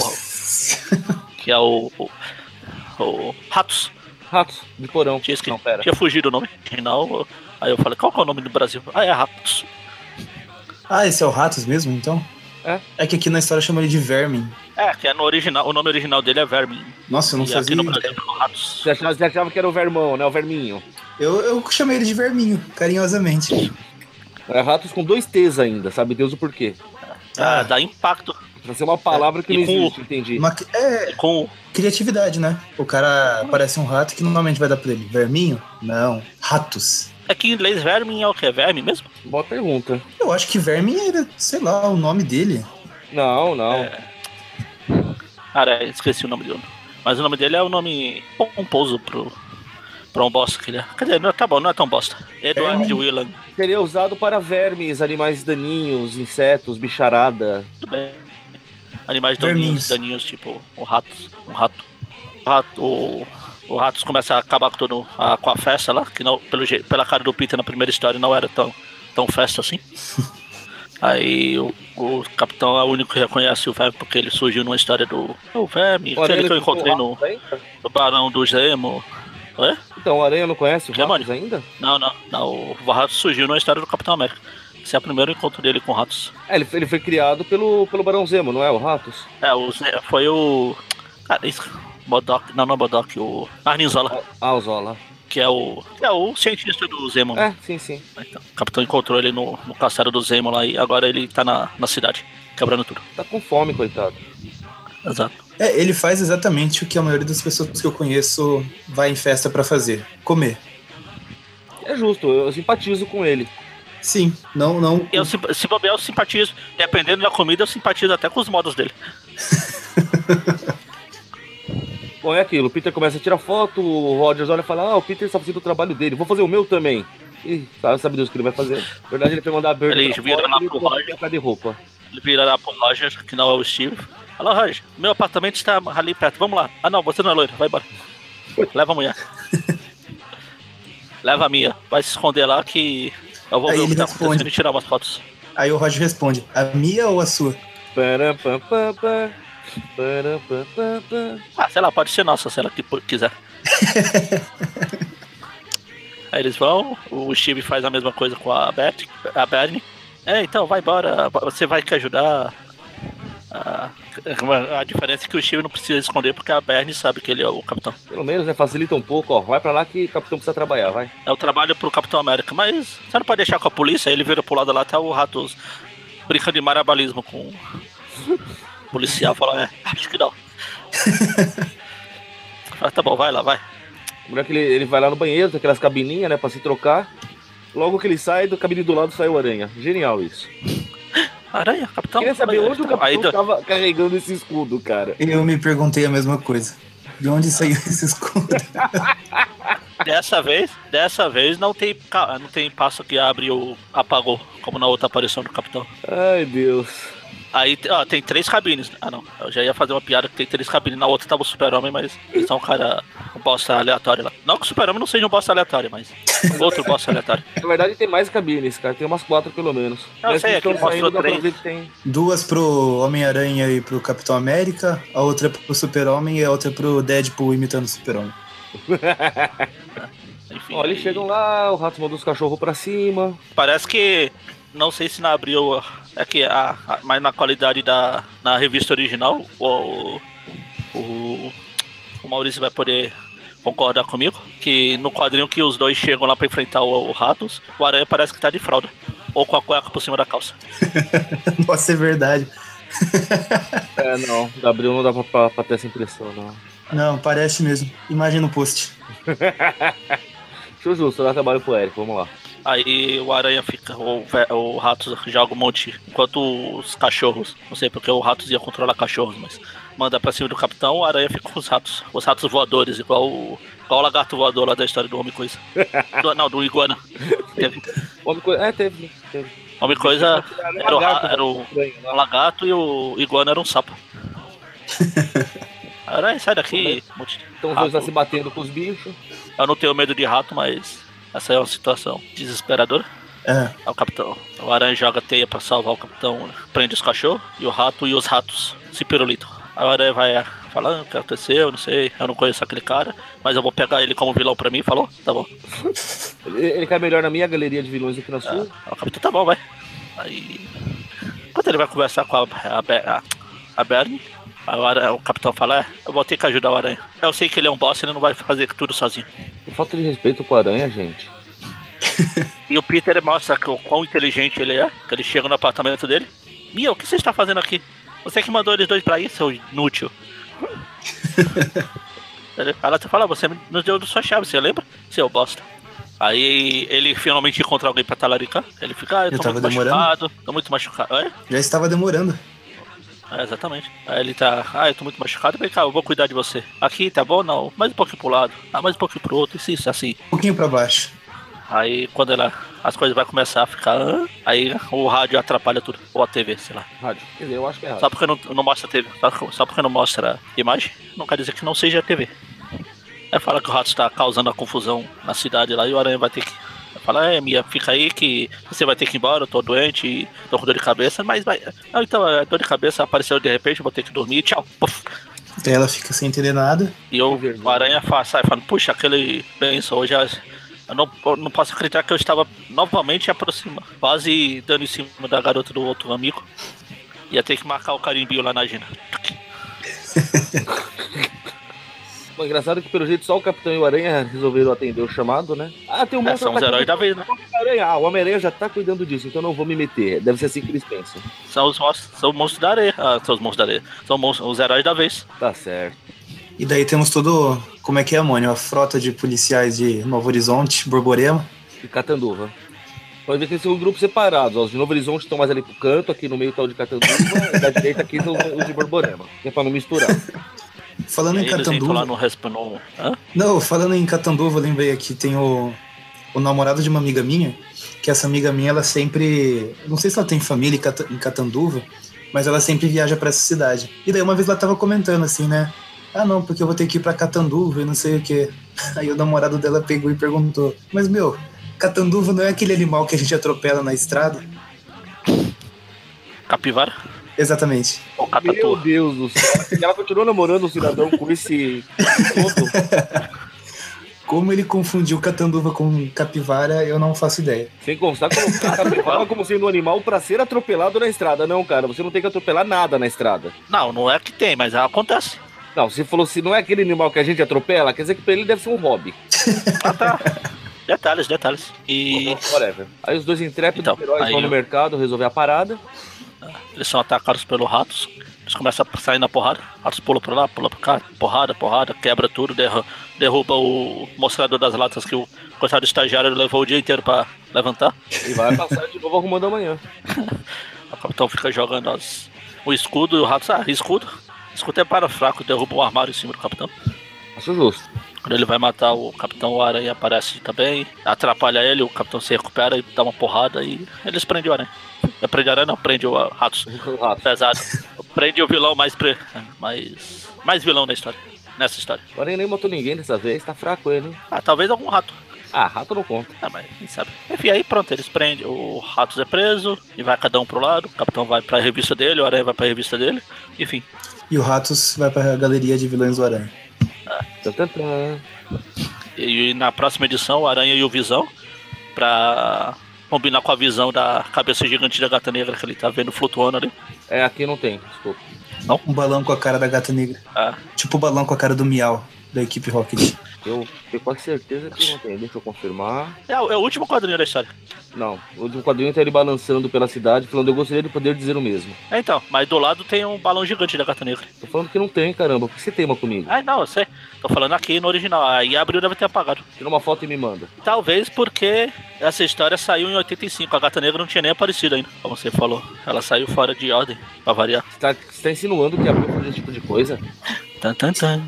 que é o. o, o Ratos. Ratos de porão. Tinha, esque... Não, pera. tinha fugido o nome original. Aí eu falei, qual que é o nome do Brasil? Ah, é Ratos. Ah, esse é o Ratos mesmo, então? É. É que aqui na história chama ele de Vermin. É, que é no original, o nome original dele é Vermin. Nossa, eu não e fazia aqui. Brasil é Ratos. Você achava, você achava que era o Vermão, né? O Verminho. Eu, eu chamei ele de Verminho, carinhosamente. É ratos com dois T's ainda, sabe Deus o porquê. Ah, Ah. dá impacto. Pra ser uma palavra que E não com- existe, entendi. Uma, é, Com. criatividade, né? O cara parece um rato que normalmente vai dar pra ele. Verminho? Não. Ratos. É que em inglês vermin é o que? Verme mesmo? Boa pergunta. Eu acho que Vermin era, sei lá, o nome dele. Não, não. É. Cara, esqueci o nome dele. Mas o nome dele é o nome pomposo pro. Pra um bosta que ele é. Quer dizer, não, tá bom, não é tão bosta. Edward Vermin. Willan. Seria usado para vermes, animais daninhos, insetos, bicharada. Tudo bem. Animais daninhos, daninhos, tipo um rato. Um rato. O rato. O, o Ratos começa a acabar com, todo, a, com a festa lá, que não, pelo, pela cara do Peter na primeira história não era tão, tão festa assim. Aí o, o capitão é o único que reconhece o Verme porque ele surgiu numa história do. O Verme, O aquele que eu encontrei o no, no Barão do Zemo. Oi? Então, o Aranha não conhece o Ratos ainda? Não, não, não. O Ratos surgiu numa história do Capitão América. Esse é o primeiro encontro dele com ratos. É, ele, ele foi criado pelo, pelo Barão Zemo, não é? O Ratos? É, o, foi o. Cara, isso. Modok, não, não é Modok, o Arninzola, Ah, o Zola. que é o. que é o cientista do Zemo. né? É, sim, sim. Então, o capitão encontrou ele no, no castelo do Zemo lá e agora ele tá na, na cidade, quebrando tudo. Tá com fome, coitado. Exato. É, ele faz exatamente o que a maioria das pessoas que eu conheço vai em festa pra fazer: comer. É justo, eu simpatizo com ele. Sim, não, não. Eu, simp- se bobear, eu simpatizo. Dependendo da comida, eu simpatizo até com os modos dele. Bom, é aquilo, o Peter começa a tirar foto, o Rogers olha e fala, ah, o Peter está fazendo o trabalho dele, vou fazer o meu também. E sabe, sabe Deus o que ele vai fazer. Na verdade, ele foi mandar a Bird Ele pra vira fora lá pro Roger. de roupa. Ele vira lá pro Roger, que não é o Steve. Fala, Roger, meu apartamento está ali perto, vamos lá. Ah não, você não é loiro, vai embora. Leva a mulher. Leva a minha, vai se esconder lá que eu vou Aí ver o ele que tá responde. acontecendo e tirar umas fotos. Aí o Roger responde: a minha ou a sua? Ah, sei lá, pode ser nossa, se ela que- quiser. Aí eles vão, o Steve faz a mesma coisa com a Beth, a Bernie. É, então vai embora, você vai que ajudar. A, a diferença é que o Steve não precisa esconder porque a Bernie sabe que ele é o capitão. Pelo menos, né, facilita um pouco, ó. Vai pra lá que o capitão precisa trabalhar, vai. É o trabalho pro Capitão América, mas você não pode deixar com a polícia, aí ele vira pro lado lá, tá o Ratos brincando de marabalismo com o policial, fala, é, acho que não. Fala, tá bom, vai lá, vai. O moleque, ele, ele vai lá no banheiro, tem aquelas cabininhas, né, pra se trocar. Logo que ele sai, do cabine do lado sai o aranha. Genial isso. Aranha, capitão. Queria saber Vai, onde o então. Capitão tava carregando esse escudo, cara. Eu me perguntei a mesma coisa. De onde saiu esse escudo? dessa vez, dessa vez não tem, não tem passo que abre ou apagou, como na outra aparição do capitão. Ai, Deus. Aí ó, tem três cabines. Ah não, eu já ia fazer uma piada que tem três cabines. Na outra tava o super-homem, mas eles são um cara. Um bosta aleatório lá. Não que o Super-Homem não seja um bosta aleatório, mas outro bosta aleatório. Na verdade, tem mais cabines, cara. Tem umas quatro pelo menos. Eu Mas sei, que aqui estão mostrou três. tem. Duas pro Homem-Aranha e pro Capitão América, a outra pro Super-Homem e a outra pro Deadpool imitando o Super-Homem. Enfim, Ó, eles aí- chegam lá, o rato manda os cachorros pra cima. Parece que. Não sei se na abril. É que a, a- mas na qualidade da. Na revista original, o. O, o Maurício vai poder concordar comigo. Que no quadrinho que os dois chegam lá pra enfrentar o, o Ratos, o Aranha parece que tá de fralda. Ou com a cueca por cima da calça. Nossa, é verdade. É, não. Da Abril não dá pra, pra, pra ter essa impressão, não. Não, parece mesmo. Imagina no post. Show justo, dá trabalho pro Eric, vamos lá. Aí o Aranha fica, o, o Ratos joga um monte, enquanto os cachorros, não sei porque o Ratos ia controlar cachorros, mas manda pra cima do capitão, o Aranha fica com os ratos, os ratos voadores, igual o, igual o lagarto voador lá da história do Homem Coisa. Do- não, do Iguana. Teve. Homem Coisa. É, teve, teve. Homem Coisa era o, ra- era o lá. lagarto e o Iguana era um sapo. Aranha, sai daqui. Então os dois lá rato. se batendo com os bichos. Eu não tenho medo de rato, mas essa é uma situação desesperadora. É. Aí o capitão. O aranha joga teia pra salvar o capitão, prende os cachorros e o rato e os ratos se pirulitam. O aranha vai falando o que aconteceu, não sei, eu não conheço aquele cara, mas eu vou pegar ele como vilão pra mim, falou? Tá bom. Ele, ele cai melhor na minha galeria de vilões do que na Ah, sua. aí o capitão tá bom, vai. Aí. Enquanto ele vai conversar com a, a, a, a Bernie, aí o, o capitão fala, é, eu vou ter que ajudar o aranha. Eu sei que ele é um boss, ele não vai fazer tudo sozinho. Que falta de respeito com a aranha, gente. E o Peter mostra que o quão inteligente ele é, que ele chega no apartamento dele. Mia, o que você está fazendo aqui? Você que mandou eles dois pra ir, seu inútil. Ele- Ela te fala, você nos deu sua chave, você lembra? Seu bosta. Aí ele finalmente encontra alguém pra talaricar. Ele fica, ah, eu Eu tô tava muito demorando. machucado, tô muito machucado. É? Já estava demorando. É, exatamente. Aí ele tá, ah, eu tô muito machucado, vem cá, eu vou cuidar de você. Aqui, tá bom? Não, mais um pouquinho pro lado. Ah, mais um pouquinho pro outro, isso, isso, assim. Um pouquinho pra baixo. Aí quando ela, as coisas vai começar a ficar, aí o rádio atrapalha tudo, ou a TV, sei lá. Rádio. Quer dizer, eu acho que é rádio. Só porque não, não mostra a TV, só, só porque não mostra imagem, não quer dizer que não seja a TV. Aí fala que o rato está causando a confusão na cidade lá e o aranha vai ter que. Vai falar, é, Mia, fica aí que você vai ter que ir embora, eu tô doente tô com dor de cabeça, mas vai. Ah, então, a dor de cabeça apareceu de repente, eu vou ter que dormir, tchau. Puf. Ela fica sem entender nada. E eu, o aranha sai falando, puxa, aquele benção, hoje eu não, eu não posso acreditar que eu estava novamente aproximando, quase dando em cima da garota do outro amigo. Ia ter que marcar o carimbinho lá na agenda. Bom, engraçado que pelo jeito só o Capitão e o Aranha resolveram atender o chamado, né? Ah, tem um É, monstro são os heróis da vez, né? o Homem-Aranha. Ah, o Homem-Aranha já tá cuidando disso, então não vou me meter. Deve ser assim que eles pensam. São os, monstros- são os monstros da areia. Ah, são os monstros da areia. São monstros- os heróis da vez. Tá certo. E daí temos todo. Como é que é, Mônio? A frota de policiais de Novo Horizonte, Borborema. E Catanduva. Pode ver que eles são grupos separados. Ó. Os de Novo Horizonte estão mais ali pro canto, aqui no meio tá o de Catanduva, e da direita aqui estão os de Borborema. Que é pra não misturar. Falando em lá Catanduva. no? Não, falando em Catanduva, lembrei aqui, tem o, o namorado de uma amiga minha, que essa amiga minha, ela sempre. Não sei se ela tem família em Cata- em Catanduva, mas ela sempre viaja pra essa cidade. E daí uma vez ela tava comentando assim, né? Ah, não, porque eu vou ter que ir pra Catanduva e não sei o quê. Aí o namorado dela pegou e perguntou: Mas meu, Catanduva não é aquele animal que a gente atropela na estrada? Capivara? Exatamente. Ou Meu? Deus do céu. Ela continuou namorando o cidadão com esse todo. Como ele confundiu Catanduva com capivara, eu não faço ideia. Sem constar a capivara como sendo um animal pra ser atropelado na estrada. Não, cara, você não tem que atropelar nada na estrada. Não, não é que tem, mas acontece. Não, você falou se não é aquele animal que a gente atropela, quer dizer que pra ele deve ser um hobby. Ah, tá. detalhes, detalhes. E Whatever. Aí os dois intrépidos Então, heróis vão no eu- mercado resolver a parada. Eles são atacados pelos ratos. Eles começam a sair na porrada. Ratos pulam pra lá, pulam pra cá. Porrada, porrada, quebra tudo, derru- derruba o mostrador das latas que o coitado estagiário levou o dia inteiro pra levantar. E vai passar de novo arrumando amanhã. O capitão fica jogando as- o escudo e o rato. Ah, escudo. Escudo é para fraco, derruba um armário em cima do capitão. Acho justo. Quando ele vai matar o capitão, o aranha aparece também. Atrapalha ele, o capitão se recupera e dá uma porrada e eles prendem o aranha. Prende o aranha, não, prende o ah, ratos. O rato. Pesado. Prende o vilão mais, pre... mais. mais vilão da história. nessa história. O Aranha nem matou ninguém dessa vez, tá fraco ele. hein? Ah, talvez algum rato. Ah, rato não conta. Ah, mas quem sabe. Enfim, aí pronto, eles prendem. O Ratos é preso e vai cada um pro lado. O Capitão vai pra revista dele, o Aranha vai pra revista dele. Enfim. E o Ratos vai pra galeria de vilões do Aranha. Tan, tan. E, na próxima edição, o Aranha e o Visão, pra combinar com a visão da cabeça gigante da gata negra que ele tá vendo flutuando ali. É, aqui não tem, desculpa. Um balão com a cara da gata negra. Ah, Tipo o balão com a cara do Miau, da equipe Rocket. Eu tenho quase certeza que não tem. Deixa eu confirmar. é, o- é o último quadrinho da história. Não, o último quadrinho tá ele balançando pela cidade, falando, eu gostaria de poder dizer o mesmo. É, então, mas do lado tem um balão gigante da gata negra. Tô falando que não tem, caramba. Por que você teima comigo? Ah, não, eu sei. Tô falando aqui no original. Aí abriu deve ter apagado. Tira uma foto e me manda. Talvez porque essa história saiu em 85. A gata negra não tinha nem aparecido ainda, como você falou. Ela saiu fora de ordem, pra variar. Você tá, você tá insinuando que abriu fazer esse tipo de coisa? Tan, tan, tan.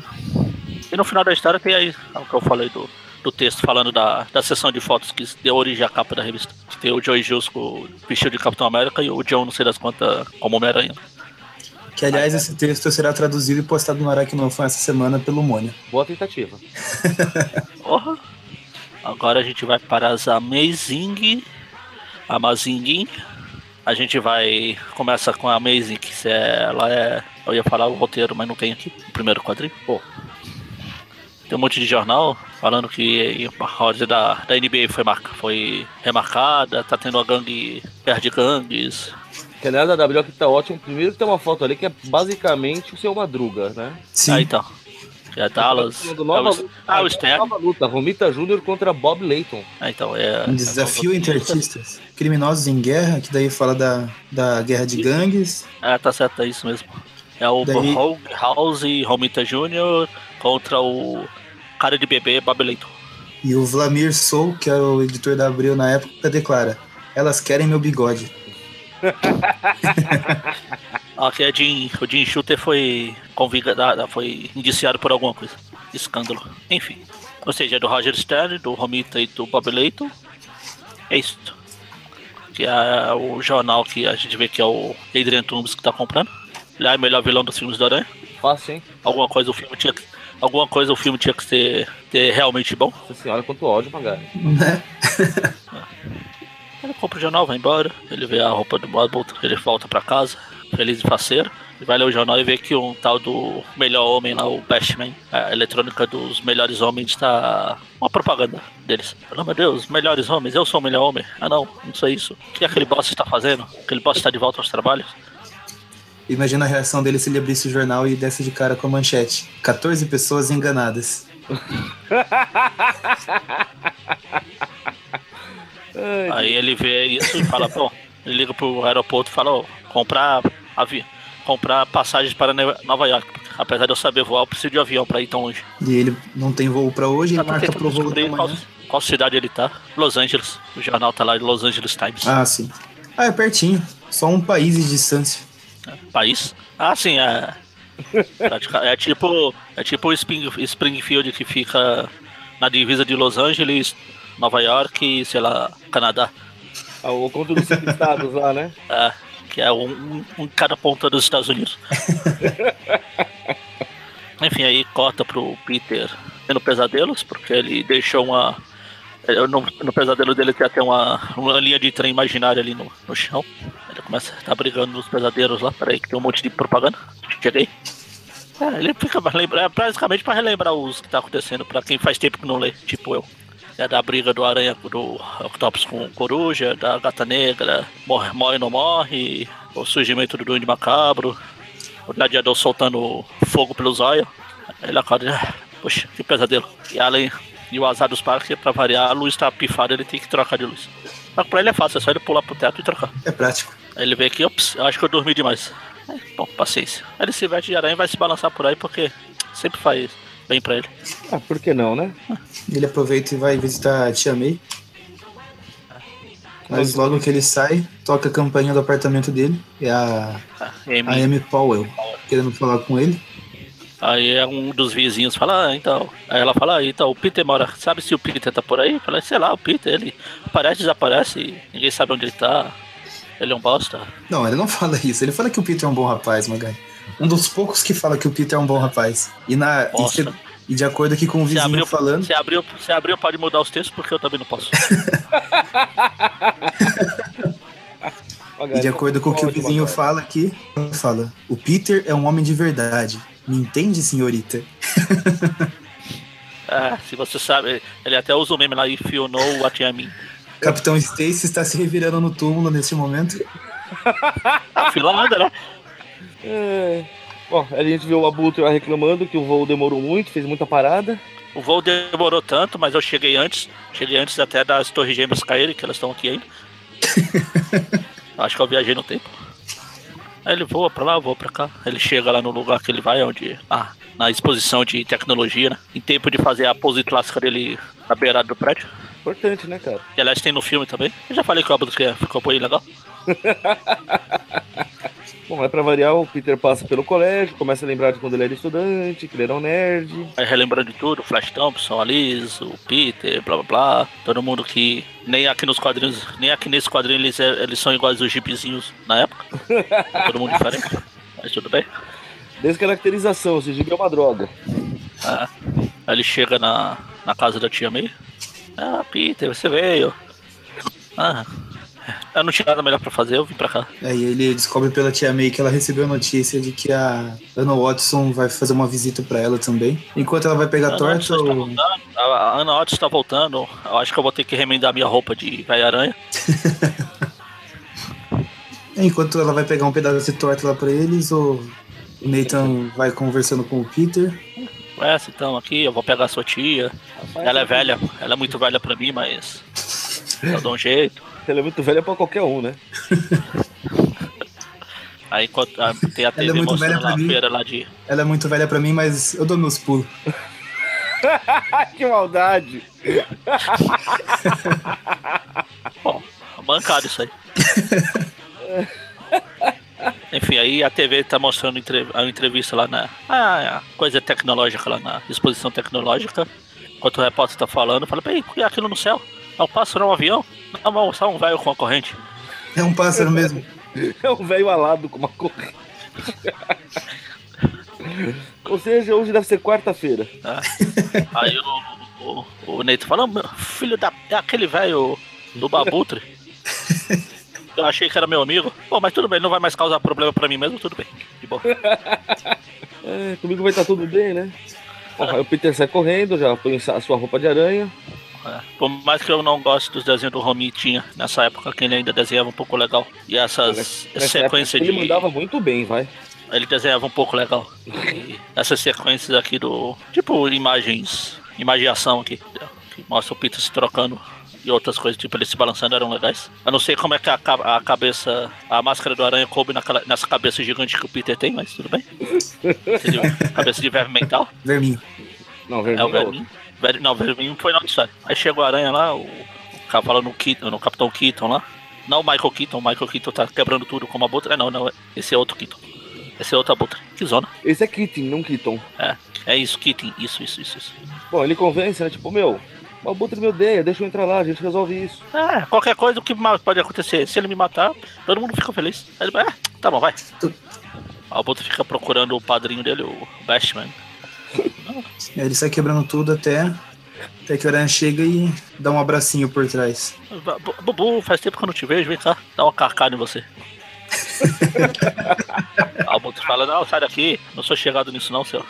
E no final da história tem aí o que eu falei do, do texto falando da, da sessão de fotos que deu origem à capa da revista. Que tem o Joey com o vestido de Capitão América e o John, não sei das quantas, como Homem-Aranha. Que, aliás, esse texto será traduzido e postado no Aracnofan essa semana pelo Mônia. Boa tentativa. Porra! Agora a gente vai para as Amazing. Amazing. A gente vai. Começa com a Amazing, que se é- ela é. Eu ia falar o roteiro, mas não tem aqui. O primeiro quadrinho. Pô. Tem um monte de jornal falando que a ordem da, da NBA foi, marca, foi remarcada, tá tendo a gangue. guerra de gangues. Que aliás, a W aqui tá ótimo. Primeiro que tem uma foto ali que é basicamente o seu Madruga, né? Sim, Ah, então. Que é Dallas. Do é nova, o- ah, o Stern. nova luta. Romita Júnior contra Bob Layton. Ah, então é. um desafio entre artistas. Criminosos em guerra, que daí fala da, da guerra de gangues. Ah, tá certo, é isso mesmo. É o Daí- House e Romita Jr. contra o cara de bebê Babeleito. E o Vlamir Sou, que era o editor da Abril na época, declara: Elas querem meu bigode. Aqui é Jim, o Jim Shooter foi convidado, foi indiciado por alguma coisa. Escândalo. Enfim. Ou seja, é do Roger Stern, do Romita e do Babeleito. É isso. Que é o jornal que a gente vê que é o Adrian Toombs que tá comprando. Ele é o melhor vilão dos filmes do Aranha. Fácil, hein? Alguma coisa o filme tinha que. Alguma coisa o filme tinha que ser, ter realmente bom. Nossa senhora, quanto ódio, Magari. Né? Ele compra o jornal, vai embora. Ele vê a roupa do Bob, ele volta pra casa, feliz e faceiro. Ele vai ler o jornal e vê que um tal do melhor homem lá, o Batman, a eletrônica dos melhores homens, tá. Uma propaganda deles. Pelo amor de Deus, melhores homens, eu sou o melhor homem. Ah não, não sou isso. O que aquele boss está fazendo? Aquele boss está de volta aos trabalhos? Imagina a reação dele se ele abrisse o jornal e desse de cara com a manchete: 14 pessoas enganadas. Aí ele vê isso e fala, bom, ele liga pro aeroporto e fala, ó, comprar avi comprar passagens para Nova York. Apesar de eu saber voar, eu preciso de avião para ir tão longe. E ele não tem voo pra hoje, ele tô marca pro voo da descobrir qual, manhã. qual cidade ele tá. Los Angeles. O jornal tá lá de Los Angeles Times. Ah, sim. Ah, é pertinho. Só um país de distância. País. Ah, sim, é. É tipo. É tipo Spring- Springfield que fica na divisa de Los Angeles, Nova York e, sei lá, Canadá. Ah, o conto dos cinco estados lá, né? É, que é um, um, um em cada ponta dos Estados Unidos. Enfim, aí corta pro Peter tendo pesadelos, porque ele deixou uma. eh, No, no pesadelo dele tem até uma, uma linha de trem imaginária ali no, no chão. A estar brigando nos pesadelos lá. Peraí, que tem um monte de propaganda. Cheguei. É, ele fica pra lembrar, é basicamente pra relembrar os que tá acontecendo pra quem faz tempo que não lê, tipo eu. É da briga do aranha do Octopus com coruja, da gata negra, morre, morre não morre, o surgimento do Duende Macabro, o gladiador soltando fogo pelos olhos. Ele acorda, ah, poxa, que pesadelo. E além, e o azar dos parques, pra variar, a luz tá pifada, ele tem que trocar de luz. Que pra ele é fácil, é só ele pular pro teto e trocar. É prático. Aí ele vê aqui, ops, eu acho que eu dormi demais. É, bom, paciência. Aí ele se veste de aranha e vai se balançar por aí porque sempre faz bem pra ele. Ah, por que não, né? Ele aproveita e vai visitar a Tia May. Mas logo que ele sai, toca a campainha do apartamento dele. É a, Ah, a Amy, Amy Powell querendo falar com ele. aí é um dos vizinhos fala, ah, então. Aí ela fala, ah, então, o Peter mora. Sabe se o Peter tá por aí? Fala, sei lá, o Peter, ele aparece, desaparece, ninguém sabe onde ele tá. Ele é um bosta. Não, ele não fala isso. Ele fala que o Peter é um bom rapaz, Magai. Um dos poucos que fala que o Peter é um bom rapaz. E, na, e, e de acordo aqui com o Você vizinho abriu, falando. você, abriu, você abriu, pode mudar os textos, porque eu também não posso. E de acordo com o que o vizinho fala aqui, fala: O Peter é um homem de verdade. Me entende, senhorita? É, se você sabe, ele até usa o meme lá, if you know what I mean. Capitão Stacy está se revirando no túmulo nesse momento. A fila anda, né? É... Bom, a gente viu o Abutre lá reclamando que o voo demorou muito, fez muita parada. O voo demorou tanto, mas eu cheguei antes. Cheguei antes até das Torres Gêmeas caírem, que elas estão aqui ainda. Acho que eu viajei no tempo. Aí ele voa pra lá, voa pra cá. Ele chega lá no lugar que ele vai, onde. Ah, na exposição de tecnologia, né? Em tempo de fazer a pose clássica dele na beirada do prédio. Importante, né, cara? Que aliás tem no filme também. Eu já falei que o Abutre ficou bem legal. Bom, mas pra variar, o Peter passa pelo colégio, começa a lembrar de quando ele era estudante, que ele era um nerd. Aí relembrando de tudo, Flash Thompson, a Liz, o Peter, blá blá blá. Todo mundo que. Nem aqui nos quadrinhos, nem aqui nesse quadrinho eles, é- eles são iguais os gibizinhos na época. Todo mundo diferente. Mas tudo bem. Descaracterização, esse gibi é uma droga. Ah, aí ele chega na, na casa da tia May. Ah, Peter, você veio. Ah, eu não tinha nada melhor pra fazer, eu vim pra cá. Aí ele descobre pela tia May que ela recebeu a notícia de que a Anna Watson vai fazer uma visita pra ela também. Enquanto ela vai pegar A torta, Otis está o... voltando, a a Ana Otis está voltando. Eu acho que eu vou ter que remendar minha roupa de velha aranha. enquanto ela vai pegar um pedaço de torta lá pra eles, o Nathan vai conversando com o Peter. Essa então aqui, eu vou pegar a sua tia. Ela é velha, ela é muito velha pra mim, mas eu dou um jeito. Ela é muito velha pra qualquer um, né? Aí ah, tem a Ela é TV muito velha pra mim. feira lá de. Ela é muito velha pra mim, mas eu dou meus pulos. que maldade! Bom, bancado isso aí. Enfim, aí a TV tá mostrando a entrevista lá na. A coisa tecnológica lá na exposição tecnológica. Enquanto o repórter tá falando, fala, o que é aquilo no céu? É um pássaro, é um avião? Não, não, só um velho com a corrente. É um pássaro mesmo. É um velho alado com uma corrente. Ou seja, hoje deve ser quarta-feira. né? Aí o, o, o Neito fala, "Meu filho da. É aquele velho do Babutre. Eu achei que era meu amigo. Pô, mas tudo bem, não vai mais causar problema pra mim mesmo, tudo bem. De boa. É, comigo vai estar tudo bem, né? Bom, o Peter sai correndo, já põe a sua roupa de aranha. É, Por mais que eu não goste dos desenhos do Romy tinha nessa época, que ele ainda desenhava um pouco legal. E essas Nessa sequências de. Ele mandava muito bem, vai. Ele desenhava um pouco legal. E essas sequências aqui do. Tipo, imagens. Imaginação aqui. Que mostra o Peter se trocando e outras coisas, tipo, ele se balançando eram legais. Eu não sei como é que a, a cabeça. A máscara do aranha coube naquela, nessa cabeça gigante que o Peter tem, mas tudo bem. Entendeu? cabeça de verme mental. Verminho. Não, É vermelho. o verminho. Ver- Não, o verminho foi na outra história. Aí chegou a aranha lá, o, o cavalo no, Keaton, no Capitão Keaton lá. Não o Michael Keaton, o Michael Keaton tá quebrando tudo como a Butra. Não, não, esse é outro Keaton. Esse é outro Abutre. Que zona. Esse é Kitten, não Keaton. É, é isso, Keaton. Isso, isso, isso, isso. Bom, ele convence, né? Tipo, meu, o Abutre me odeia, deixa eu entrar lá, a gente resolve isso. É, qualquer coisa o que pode acontecer. Se ele me matar, todo mundo fica feliz. Aí ele vai, é, tá bom, vai. O Abutre fica procurando o padrinho dele, o Bastman. Aí ele sai quebrando tudo até, até que o Aranha chega e dá um abracinho por trás. Bu- Bubu, faz tempo que eu não te vejo, vem cá, dá uma carcada em você. O Abutre fala, não, sai daqui, não sou chegado nisso não, senhor.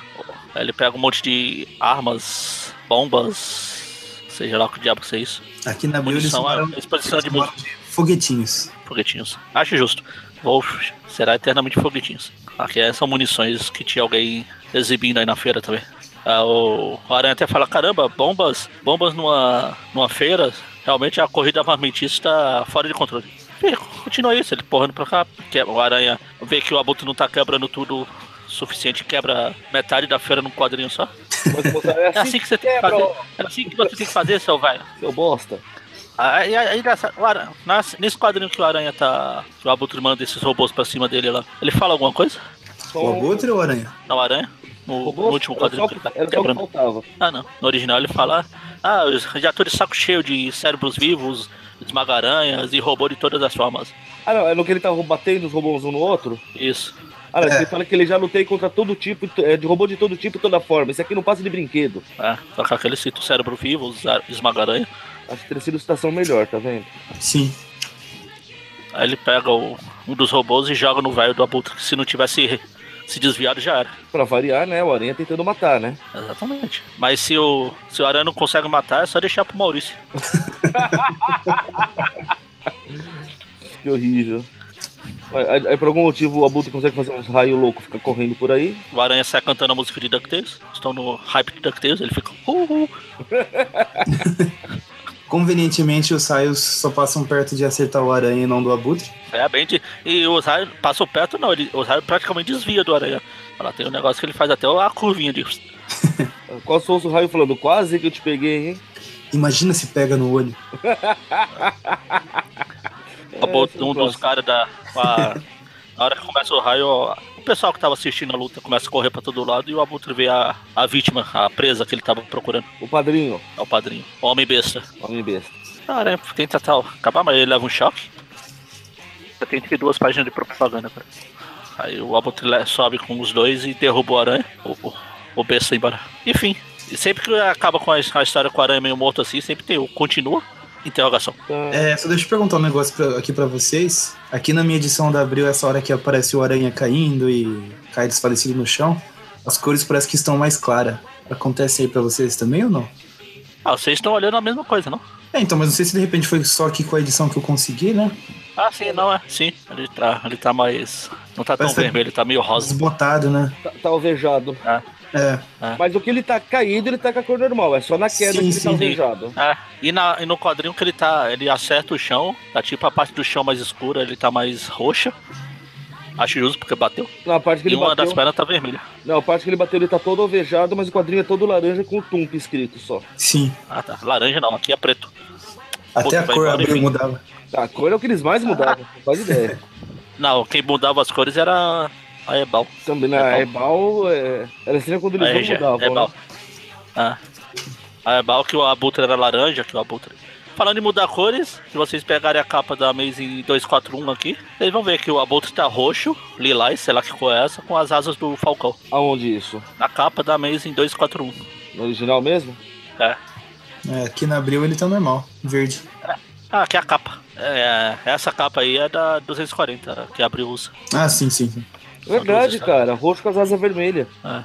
Aí ele pega um monte de armas, bombas, seja lá o que diabo que é isso. Aqui na Bio eles Munição, chamaram, a exposição de eles de foguetinhos. foguetinhos. Acho justo. Wolf será eternamente foguetinhos. Aqui é- são munições que tinha alguém exibindo aí na feira também. Ah, o, o Aranha até fala, caramba, bombas, bombas numa, numa feira, realmente a corrida armamentista está fora de controle. E continua isso, ele porrando pra cá, que o Aranha vê que o Abutre não tá quebrando tudo suficiente, quebra metade da feira num quadrinho só. É É assim, assim que você tem que fazer. É assim que você tem que fazer, seu velho. seu bosta. Aí, aí, aí nessa- o Aranha- nas- nesse quadrinho que o Aranha tá. Que o Abutre manda esses robôs pra cima dele lá. Ele fala alguma coisa? O Abutre ou o Aranha? Não, o Aranha? No, robô, no último era quadrinho só que o ele tá quebrando. faltava. Ah, não. No original ele fala. Ah, tô de saco cheio de cérebros vivos, esmaga-aranhas e robô de todas as formas. Ah, não, é no que ele tava batendo os robôs um no outro? Isso. Ah, não, É. Ele fala que ele já lutei contra todo tipo, é, de robô de todo tipo e toda forma. Esse aqui não passa de brinquedo. É, só que aquele cita o cérebro vivo, os ar- esmaga-aranha. Acho que teria sido situação melhor, tá vendo? Sim. Aí ele pega o- um dos robôs e joga no velho do Abutre, que se não tivesse se desviado já era. Pra variar, né? O Aranha tentando matar, né? Exatamente. Mas se o, se o Aranha não consegue matar, é só deixar pro Maurício. Que horrível. Aí, aí, aí, por algum motivo o Abutre consegue fazer uns raios loucos, fica correndo por aí. O Aranha sai cantando a música de DuckTales. Estão no hype de DuckTales, ele fica. Uh, uh. Convenientemente, os raios só passam perto de acertar o aranha e não do abutre. É bem de. E os raios passam perto, não. Ele, os raios praticamente desvia do Aranha. Ela tem um negócio que ele faz até a curvinha de. Qual sou o raio falando? Quase que eu te peguei, hein? Imagina se pega no olho. É um dos caras da. a- Na hora que começa o raio, ó, o pessoal que tava assistindo a luta começa a correr pra todo lado e o Abutre vê a, a vítima, a presa que ele tava procurando. O padrinho, É o padrinho. Homem besta. homem besta. A aranha tenta tal, acabar, mas ele leva um choque. 72 páginas de propaganda, cara. Aí o Abutre sobe com os dois e derruba o aranha, o, o, o besta embora. Enfim, e sempre que acaba com a, a história com o aranha meio morto assim, sempre tem o continua, interrogação. Tá. É, só deixa eu perguntar um negócio pra- aqui pra vocês. Aqui na minha edição da Abril, essa hora que aparece o aranha caindo e cai desfalecido no chão, as cores parece que estão mais claras. Acontece aí pra vocês também ou não? Ah, vocês estão olhando a mesma coisa, não? É, então, mas não sei se de repente foi só aqui com a edição que eu consegui, né? Ah, sim, não é. Sim, ele tá, ele tá mais. Não tá tão Parece- vermelho, ele tá meio rosa. Desbotado, né? Tá, tá alvejado. É. Mas o que ele tá caído, ele tá com a cor normal. É só na queda Sim, que ele sim. tá alvejado. É, e, na, e no quadrinho que ele tá. Ele acerta o chão, tá tipo a parte do chão mais escura, ele tá mais roxa. Acho justo porque bateu. Na parte que E ele uma bateu. das pernas tá vermelha. Não, a parte que ele bateu, ele tá todo alvejado, mas o quadrinho é todo laranja com o Tump escrito só. Sim. Ah tá. Laranja não, aqui é preto. Até a vai cor enfim. mudava. A cor é o que eles mais mudavam, não faz ideia. Não, quem mudava as cores era a Ebal. Também na É Ebal, é... era estranho quando eles A não RG, mudavam. Ebal. Né? Ah. A Ebal que o Abutre era laranja, que o Abutre. Falando em mudar cores, se vocês pegarem a capa da Amazing 241 aqui, vocês vão ver que o Abutre tá roxo, lilás, sei lá que cor é essa, com as asas do Falcão. Aonde isso? Na capa da Amazing 241. No original mesmo? É. É, aqui na Abril ele tá normal, verde. Ah, aqui é a capa. É, essa capa aí é da 240, que abriu usa. Ah, sim, sim. sim. Verdade, cara. Roxo com as asas vermelhas. É.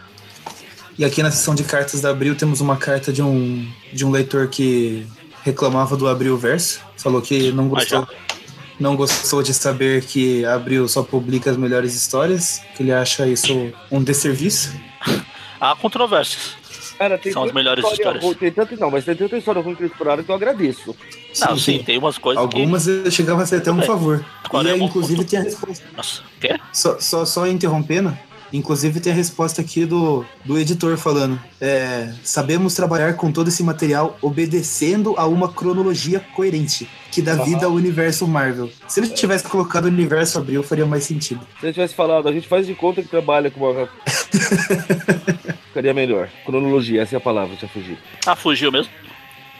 E aqui na seção de cartas da Abril temos uma carta de um, de um leitor que reclamava do Abril Verso. Falou que não já. gostou, não gostou de saber que a Abril só publica as melhores histórias, que ele acha isso um desserviço. Há controvérsias. Cara, tem São as melhores história histórias. ruim- Tem tanta, não, mas tem tanta história ruim que eles exploraram que eu agradeço. Não, sim, tem umas coisas Algumas eu chegava a ser até um favor. Agora e é aí, inclusive, ponto. tem a resposta. que... Nossa, quê? Só, só, só interrompendo, inclusive tem a resposta aqui do, do editor falando: é, sabemos trabalhar com todo esse material obedecendo a uma cronologia coerente, que dá vida ao universo Marvel. Se ele tivesse colocado o universo Abril, faria mais sentido. Se ele tivesse falado, a gente faz de conta que trabalha com uma. Ficaria melhor. Cronologia, essa é a palavra, já fugi. Ah, fugiu mesmo.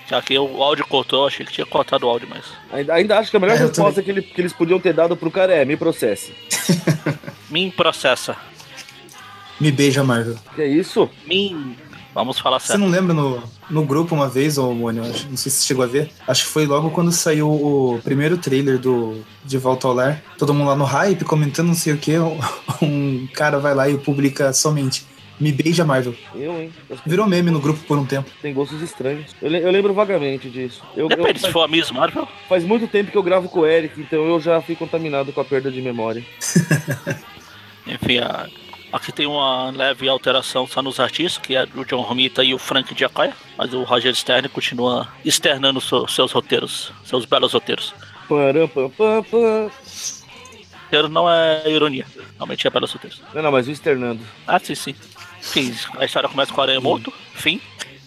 Já que o áudio cortou, eu achei que tinha cortado o áudio, mas. Ainda, ainda acho que a melhor É, resposta que, ele- que eles podiam ter dado pro cara é: me processe. Min processa. Me beija, Marvel. Que é isso? Min. Vamos falar Você certo. não lembra no, no grupo uma vez, ô Mônio? Não sei se você chegou a ver. Acho que foi logo quando saiu o primeiro trailer do De Volta ao Lar. Todo mundo lá no hype, comentando não sei o que. Um cara vai lá e publica somente. Me beija, Marvel. Eu, hein? Eu- Virou meme no grupo por um tempo. Tem gostos estranhos. Eu, le- eu lembro vagamente disso. Eu, eu- Depende, se faz, for a Miss Marvel. faz muito tempo que eu gravo com o Eric, então eu já fui contaminado com a perda de memória. Enfim, a- aqui tem uma leve alteração só nos artistas, que é o John Romita e o Frank Giacoya, mas o Roger Stern continua externando so- seus roteiros, seus belos roteiros. Param, pam, pam, pam. Roteiro não é ironia, realmente é belos roteiros. Não, não, mas o externando. Ah, sim, sim. Enfim, a história começa com o Aranha morto, fim.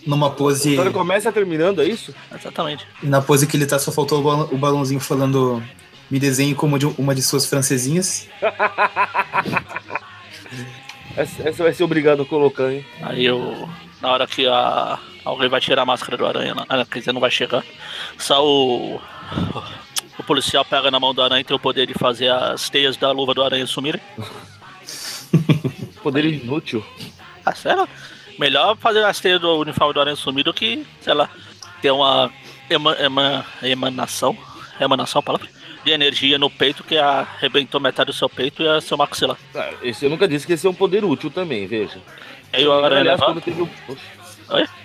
Numa A pose. história começa terminando, é isso? Exatamente. E na pose que ele tá, só faltou o, balão, o balãozinho falando. Me desenhe como de uma de suas francesinhas. Essa, essa vai ser obrigado a colocar, hein? Aí eu. Na hora que a. Alguém vai tirar a máscara do aranha. Ah, quer dizer, não vai chegar. Só o. O policial pega na mão do aranha e tem o poder de fazer as teias da luva do aranha sumirem. Poder inútil. Ah, sério? Melhor fazer a teia do uniforme do Aranha sumir do que, sei lá, ter uma ema- ema- emanação, emanação, a palavra, de energia no peito que arrebentou metade do seu peito e ia ser o maxilar. Ah, esse eu nunca disse que esse é um poder útil também, veja. Aliás, quando teve o.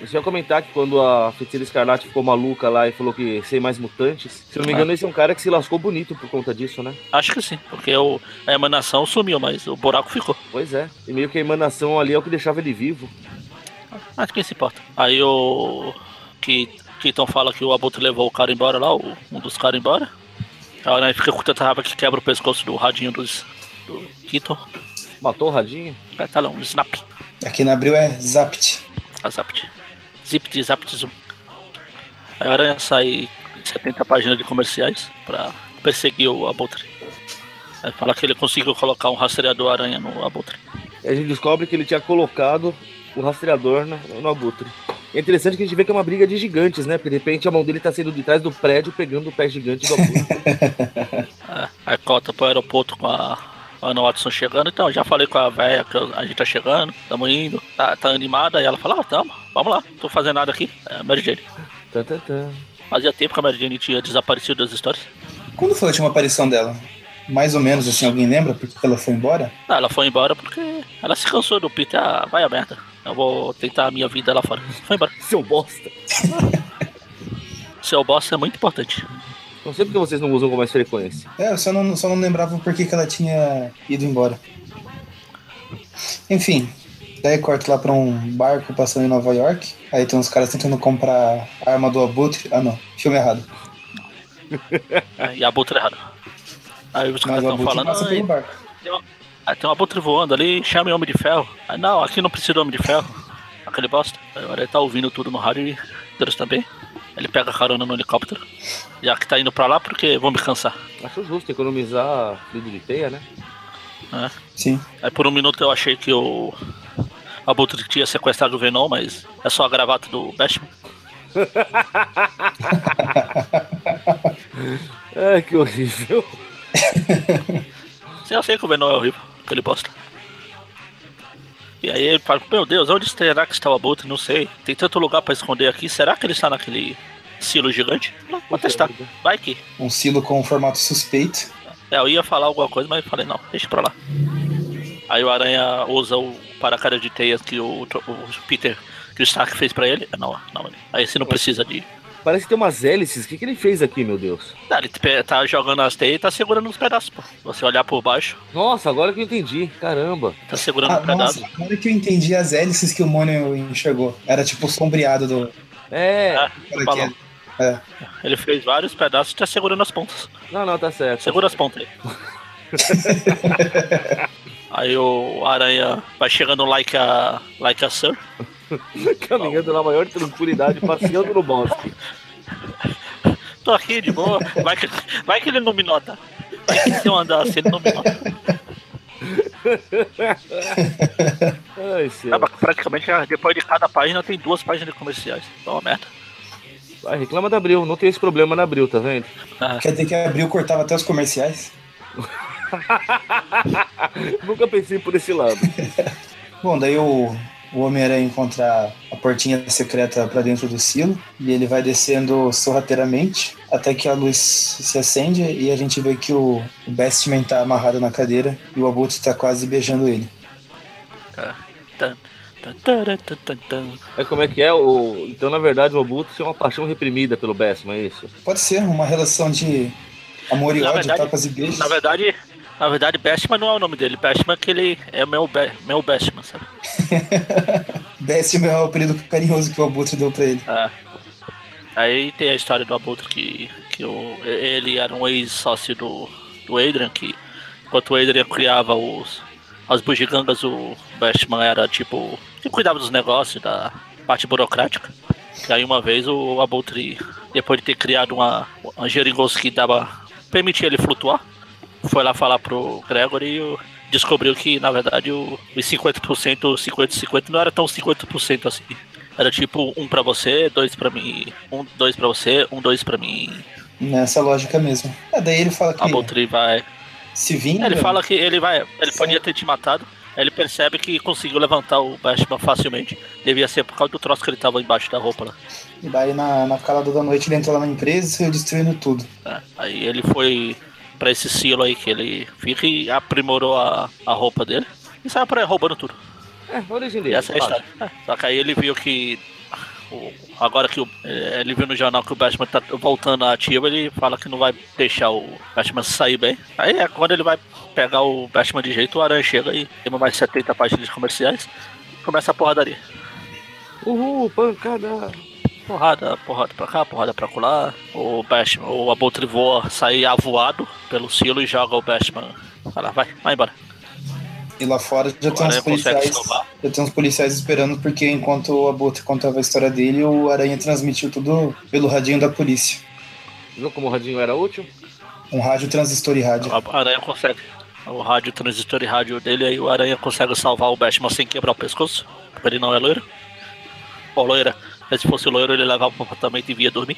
Só ia comentar que quando a feiticeira escarlate ficou maluca lá e falou que sem mais mutantes, se não me engano, esse é um cara que se lascou bonito por conta disso, né? Acho que sim, porque o, a emanação sumiu, mas o buraco ficou. Pois é. E meio que a emanação ali é o que deixava ele vivo. Mas quem se importa? Aí o. Que Keaton fala que o Abutre levou o cara embora lá, o- um dos caras embora. Aí o Aranha fica com tanta raiva que quebra o pescoço do radinho dos, do Keaton. Matou o radinho? É, tá lá, um snap. Aqui na Abril é Zapt. A Zapt. Zip, Zapt, Zoom. O Aranha sai 70 páginas de comerciais pra perseguir o Abutre. Aí fala que ele conseguiu colocar um rastreador aranha no Abutre. A gente descobre que ele tinha colocado o rastreador no, no abutre. É interessante que a gente vê que é uma briga de gigantes, né? Porque de repente a mão dele tá saindo de trás do prédio pegando o pé gigante do abutre. É, aí cota pro aeroporto com a Ana Watson chegando. Então, já falei com a véia que a gente tá chegando, tamo indo, tá, tá animada. Aí ela fala, ah, tamo, vamos lá, tô fazendo nada aqui. É Mary Jane. Tan, tan, tan. Fazia tempo que a Mary Jane tinha desaparecido das histórias. Quando foi a última aparição dela? Mais ou menos assim, alguém lembra porque que ela foi embora? Ah, ela foi embora porque ela se cansou do Peter. Ah, vai a merda. Eu vou tentar a minha vida lá fora. Foi embora. Seu bosta. Seu boss é muito importante. Não sei porque vocês não usam com mais frequência. É, eu só não, só não lembrava por que que ela tinha ido embora. Enfim, daí corta lá pra um barco passando em Nova York. Aí tem uns caras tentando comprar a arma do Abutre. Ah não, filme errado. E a abutre errado. Aí os caras estão falando. passa "Ah, pelo barco. Ah, tem um abutre voando ali, chame o Homem de Ferro. Ah, não, aqui não precisa do Homem de Ferro. Aquele bosta. Agora ele tá ouvindo tudo no rádio e Deus também. Ele pega carona no helicóptero. Já que tá indo pra lá porque vou me cansar. Acho justo economizar fluido de teia, né? né? Sim. Aí por um minuto eu achei que o Abutre tinha sequestrado o Venom, mas é só a gravata do Batman. Ai, que horrível. Sim, eu sei que o Venom é horrível, aquele bosta. E aí ele fala, meu Deus, onde será que está o Abutre? Não sei. Tem tanto lugar pra esconder aqui. Será que ele está naquele silo gigante? Não, vou Puxa testar. vida. Vai que. Um silo com um formato suspeito. É, eu ia falar alguma coisa, mas falei, não, deixa pra lá. Aí o Aranha usa o paracaras de teias que o, o Peter que o Stark fez pra ele. Não, não, aí você não precisa de. Parece que tem umas hélices. O que, que ele fez aqui, meu Deus? Tá, ele tá jogando as teias e tá segurando uns pedaços, pô. Se você olhar por baixo, Nossa, agora que eu entendi. Caramba. tá segurando Ah, um pedaço. nossa, agora que eu entendi as hélices que o Mônio enxergou. Era tipo o sombreado do. É. É, aqui. É. Ele fez vários pedaços e tá segurando as pontas. Não, não, tá certo. Segura as pontas aí. aí o Aranha vai chegando like a, like a Sir. Caminhando na maior tranquilidade, passeando no bosque. Tô aqui de boa. Vai que, vai que ele não me nota. Vai que se eu andar assim, ele não me nota. Ai, Praticamente, depois de cada página, tem duas páginas de comerciais. Então, é uma merda. Vai, reclama da Abril. Não tem esse problema na Abril, tá vendo? Ah, Quer dizer que a Abril cortava até os comerciais? Nunca pensei por esse lado. Bom, daí o, o Homem-Aranha encontra a portinha secreta pra dentro do silo e ele vai descendo sorrateiramente até que a luz se acende e a gente vê que o, Bestman tá amarrado na cadeira e o Abutre tá quase beijando ele. tá. Tan. É como é que é? O... Então, na verdade, o Abutre é uma paixão reprimida pelo Bessman, é isso? Pode ser uma relação de amor e Na ódio, verdade- tapas e beijos. Na verdade, na verdade, Bestman não é o nome dele. Bestman é que ele é meu, Be meu Bestman, sabe? Bestman é o apelido carinhoso que o Abutre deu pra ele. É. Aí tem a história do Abutre que, que o, ele era um ex-sócio do, do Adrian, que enquanto o Adrian criava os, as bugigangas, o Bestman era tipo. que cuidava dos negócios, da parte burocrática. E aí uma vez o Abutre, depois de ter criado uma, uma geringonça que dava. permitia ele flutuar, foi lá falar pro Gregory e descobriu que na verdade o, os 50%, 50-50 não era tão 50% assim. Era tipo um pra você, dois pra mim, um, dois pra você, um, dois pra mim. Nessa lógica mesmo. É, daí ele fala que A Abutre vai. se vinga. Ele fala que ele vai. Ele podia ter te matado, Ele percebe que conseguiu levantar o Batman facilmente. Devia ser por causa do troço que ele tava embaixo da roupa lá. E daí na, na calada da noite ele entrou lá na empresa e saiu destruindo tudo. É, Aí ele foi pra esse silo aí que ele fica e aprimorou a, a roupa dele. E saiu por aí roubando tudo. É, origem E dele. essa é a história. É, Só que aí ele viu que. o- Agora que o, é, ele viu no jornal que o Batman tá voltando ativo, ele fala que não vai deixar o Batman sair bem. Aí é quando ele vai pegar o Batman de jeito, o Aranha chega e tem mais 70 páginas comerciais. Começa a porradaria. Uhul, pancada. Porrada, porrada pra cá, porrada pra colar. O Batman, o Abutre voa, sai avoado pelo silo e joga o Batman. Vai lá, vai, vai embora. E lá fora já O tem uns policiais. Já tem uns policiais esperando, porque enquanto o Abutre contava a história dele, o Aranha transmitiu tudo pelo radinho da polícia. Viu como o radinho era útil? Um rádio transistor e rádio. O Aranha consegue. O rádio transistor e rádio dele, aí o Aranha consegue salvar o Batman sem quebrar o pescoço. Porque ele não é loiro. Ó, loira. Mas se fosse loiro, ele levava pro apartamento e via dormir.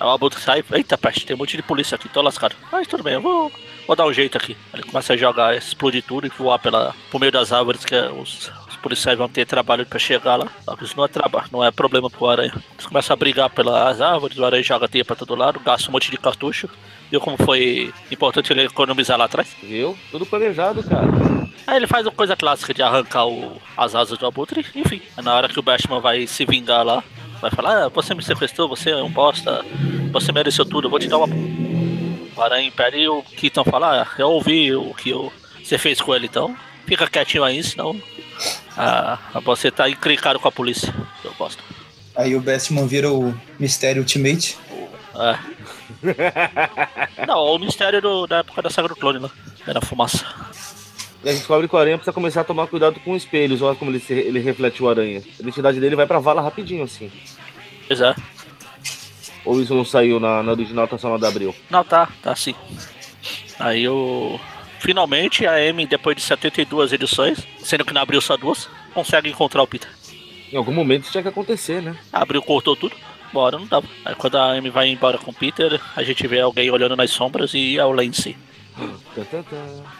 Aí o Abutre sai, eita peste, tem um monte de polícia aqui, tô lascado. Mas tudo bem, eu vou, vou dar um jeito aqui. Ele começa a jogar, explodir tudo e voar pela, por meio das árvores, que os, os policiais vão ter trabalho pra chegar lá. Isso não é trabalho, não é problema pro Aranha. Eles começam a brigar pelas árvores, o Aranha joga teia pra todo lado, gasta um monte de cartucho. Viu como foi importante ele economizar lá atrás? Viu? Tudo planejado, cara. Aí ele faz a coisa clássica de arrancar o- as asas do Abutre, enfim. Aí Na hora que o Batman vai se vingar lá, vai falar, ah, você me sequestrou, você é um bosta, você mereceu tudo, eu vou te dar uma. O Aranha impede e o Keaton fala, ah, eu ouvi o que eu- você fez com ele, então fica quietinho aí, senão ah, você tá encrencado com a polícia, eu gosto. Aí o Batman vira o Mistério Ultimate. É. Não, o mistério do- da época da saga do clone lá, era fumaça. E a gente descobre que o aranha precisa começar a tomar cuidado com espelhos. Olha como ele, se- ele reflete o aranha. A identidade dele vai pra vala rapidinho, assim. Pois é. Ou isso não saiu na, na original, tá só na da Abril. Não, tá, tá sim. Aí o. Finalmente a Amy, depois de 72 edições, sendo que não abriu só duas, consegue encontrar o Peter. Em algum momento isso tinha que acontecer, né? Abriu, cortou tudo, bora, não dava. Aí quando a Amy vai embora com o Peter, a gente vê alguém olhando nas sombras e é o Lance.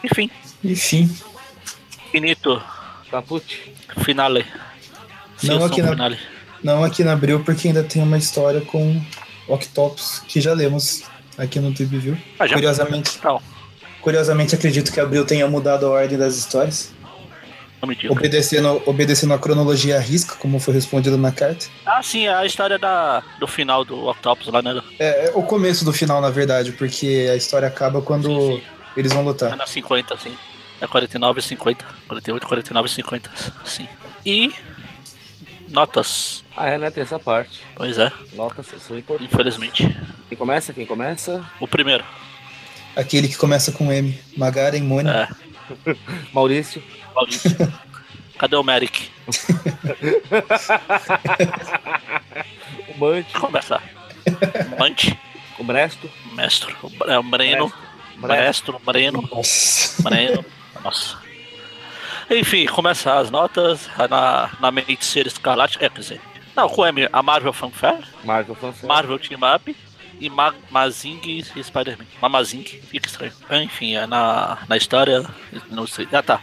Enfim, Enfim, finito, Caput. finale. Não aqui na- finale. não aqui na Abril, porque ainda tem uma história com Octopus, que já lemos aqui no Tube View. Ah, já? Curiosamente, Não, curiosamente, acredito que a Abril tenha mudado a ordem das histórias. Obedecendo, obedecendo a cronologia à risca, como foi respondido na carta. Ah, sim, é a história da, do final do Octopus lá, né? É, é o começo do final, na verdade, porque a história acaba quando Sim, sim. eles vão É lutar. na 50, sim. É 49 e 50. 48, 49 e 50. Sim. E. Notas. Ah, é, né? Tem essa parte. Pois é, Notas são importantes. infelizmente. Quem começa? Quem começa? O primeiro. Aquele que começa com M. Magaren, Mone. É, Maurício. Maurício. Cadê o Merrick? O Mante. Começa. Mante. O Bresto. Mestre. O Bre- é, o Breno. Bresto. Mestre. Breno. Nossa. Breno. Nossa. Enfim, começa as notas na, na Feiticeira Escarlate. É, quer dizer. Não, com M, a Marvel Fanfare. Marvel Fanfare. Marvel Team Up e Ma Mazing e Spider-Man. Mamazing, fica estranho. Enfim, é na, na história. Não sei. Ah tá.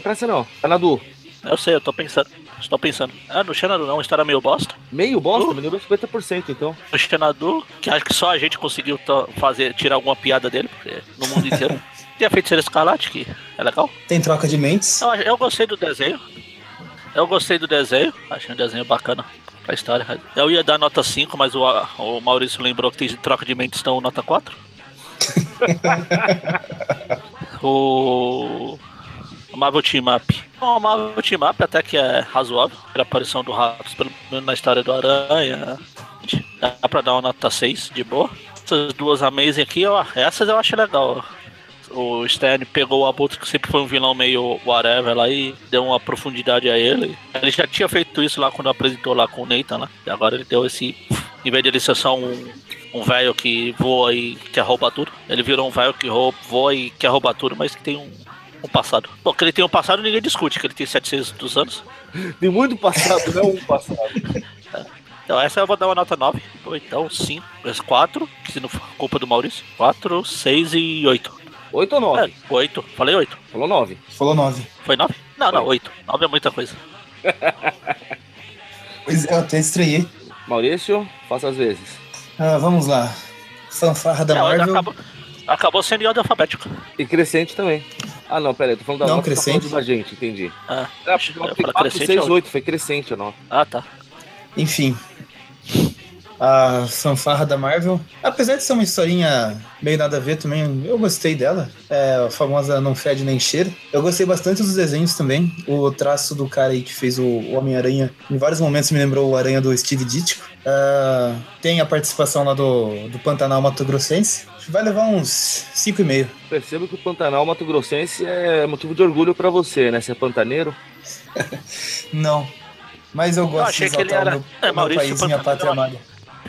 Tem pressa não. Canadu. Eu sei, eu tô pensando. Estou pensando. Ah, no Xanadu não, história meio bosta. Meio bosta, Uh. melhorou 50% então. No Xanadu, que acho que só a gente conseguiu fazer, tirar alguma piada dele, porque no mundo inteiro. Tem a Feiticeira Escarlate, que é legal. Tem troca de mentes. Eu, eu gostei do desenho. Eu gostei do desenho. Achei um desenho bacana pra história. Eu ia dar nota 5, mas o, o Maurício lembrou que tem troca de mentes, então nota 4. o. Marvel Team Up. Bom, o Marvel Team Up até que é razoável. A aparição do Ratos, pelo menos na história do Aranha. Dá pra dar uma nota 6 de boa. Essas duas Amazing aqui, ó, essas eu acho legal. O Stan pegou o Abutre, que sempre foi um vilão meio whatever lá, e deu uma profundidade a ele. Ele já tinha feito isso lá quando apresentou lá com o Nathan lá. E agora ele deu esse. Em vez de ele ser só um, um velho que voa e quer roubar tudo, ele virou um velho que rou- voa e quer roubar tudo, mas que tem um, um passado. Bom, que ele tem um passado ninguém discute, que ele tem 700 anos. Tem muito passado, não um passado. Então essa eu vou dar uma nota 9. Ou então 5, 4, que se não for culpa do Maurício. 4, 6 e 8. Oito ou nove? É, oito. Falei oito. Falou nove. Falou nove. Foi nove? Não, não, Foi. oito. Nove é muita coisa. Pois é, eu até estranhei. Maurício, faça as vezes. Ah, vamos lá. Fanfarra da É, Marvel. acabou, acabou sendo em ordem alfabética. E crescente também. Ah, não, pera aí, tô falando da Não, nota, tô crescente. falando da gente, entendi. Ah, É, eu porque ia eu tenho falar 4, crescente 6, é oito. 8, foi crescente a nota. Ah, tá. Enfim. A fanfarra da Marvel. Apesar de ser uma historinha meio nada a ver também, eu gostei dela. É a famosa Não Fede Nem Cheira. Eu gostei bastante dos desenhos também. O traço do cara aí que fez o Homem-Aranha, em vários momentos me lembrou o Aranha do Steve Ditko. Ah, tem a participação lá do, do Pantanal Mato Grossense. Vai levar uns 5,5. Percebo que o Pantanal Mato Grossense é motivo de orgulho pra você, né? Você é pantaneiro. Não. Mas eu gosto achei de que ele exaltar era- o meu, é, meu país minha pátria amada.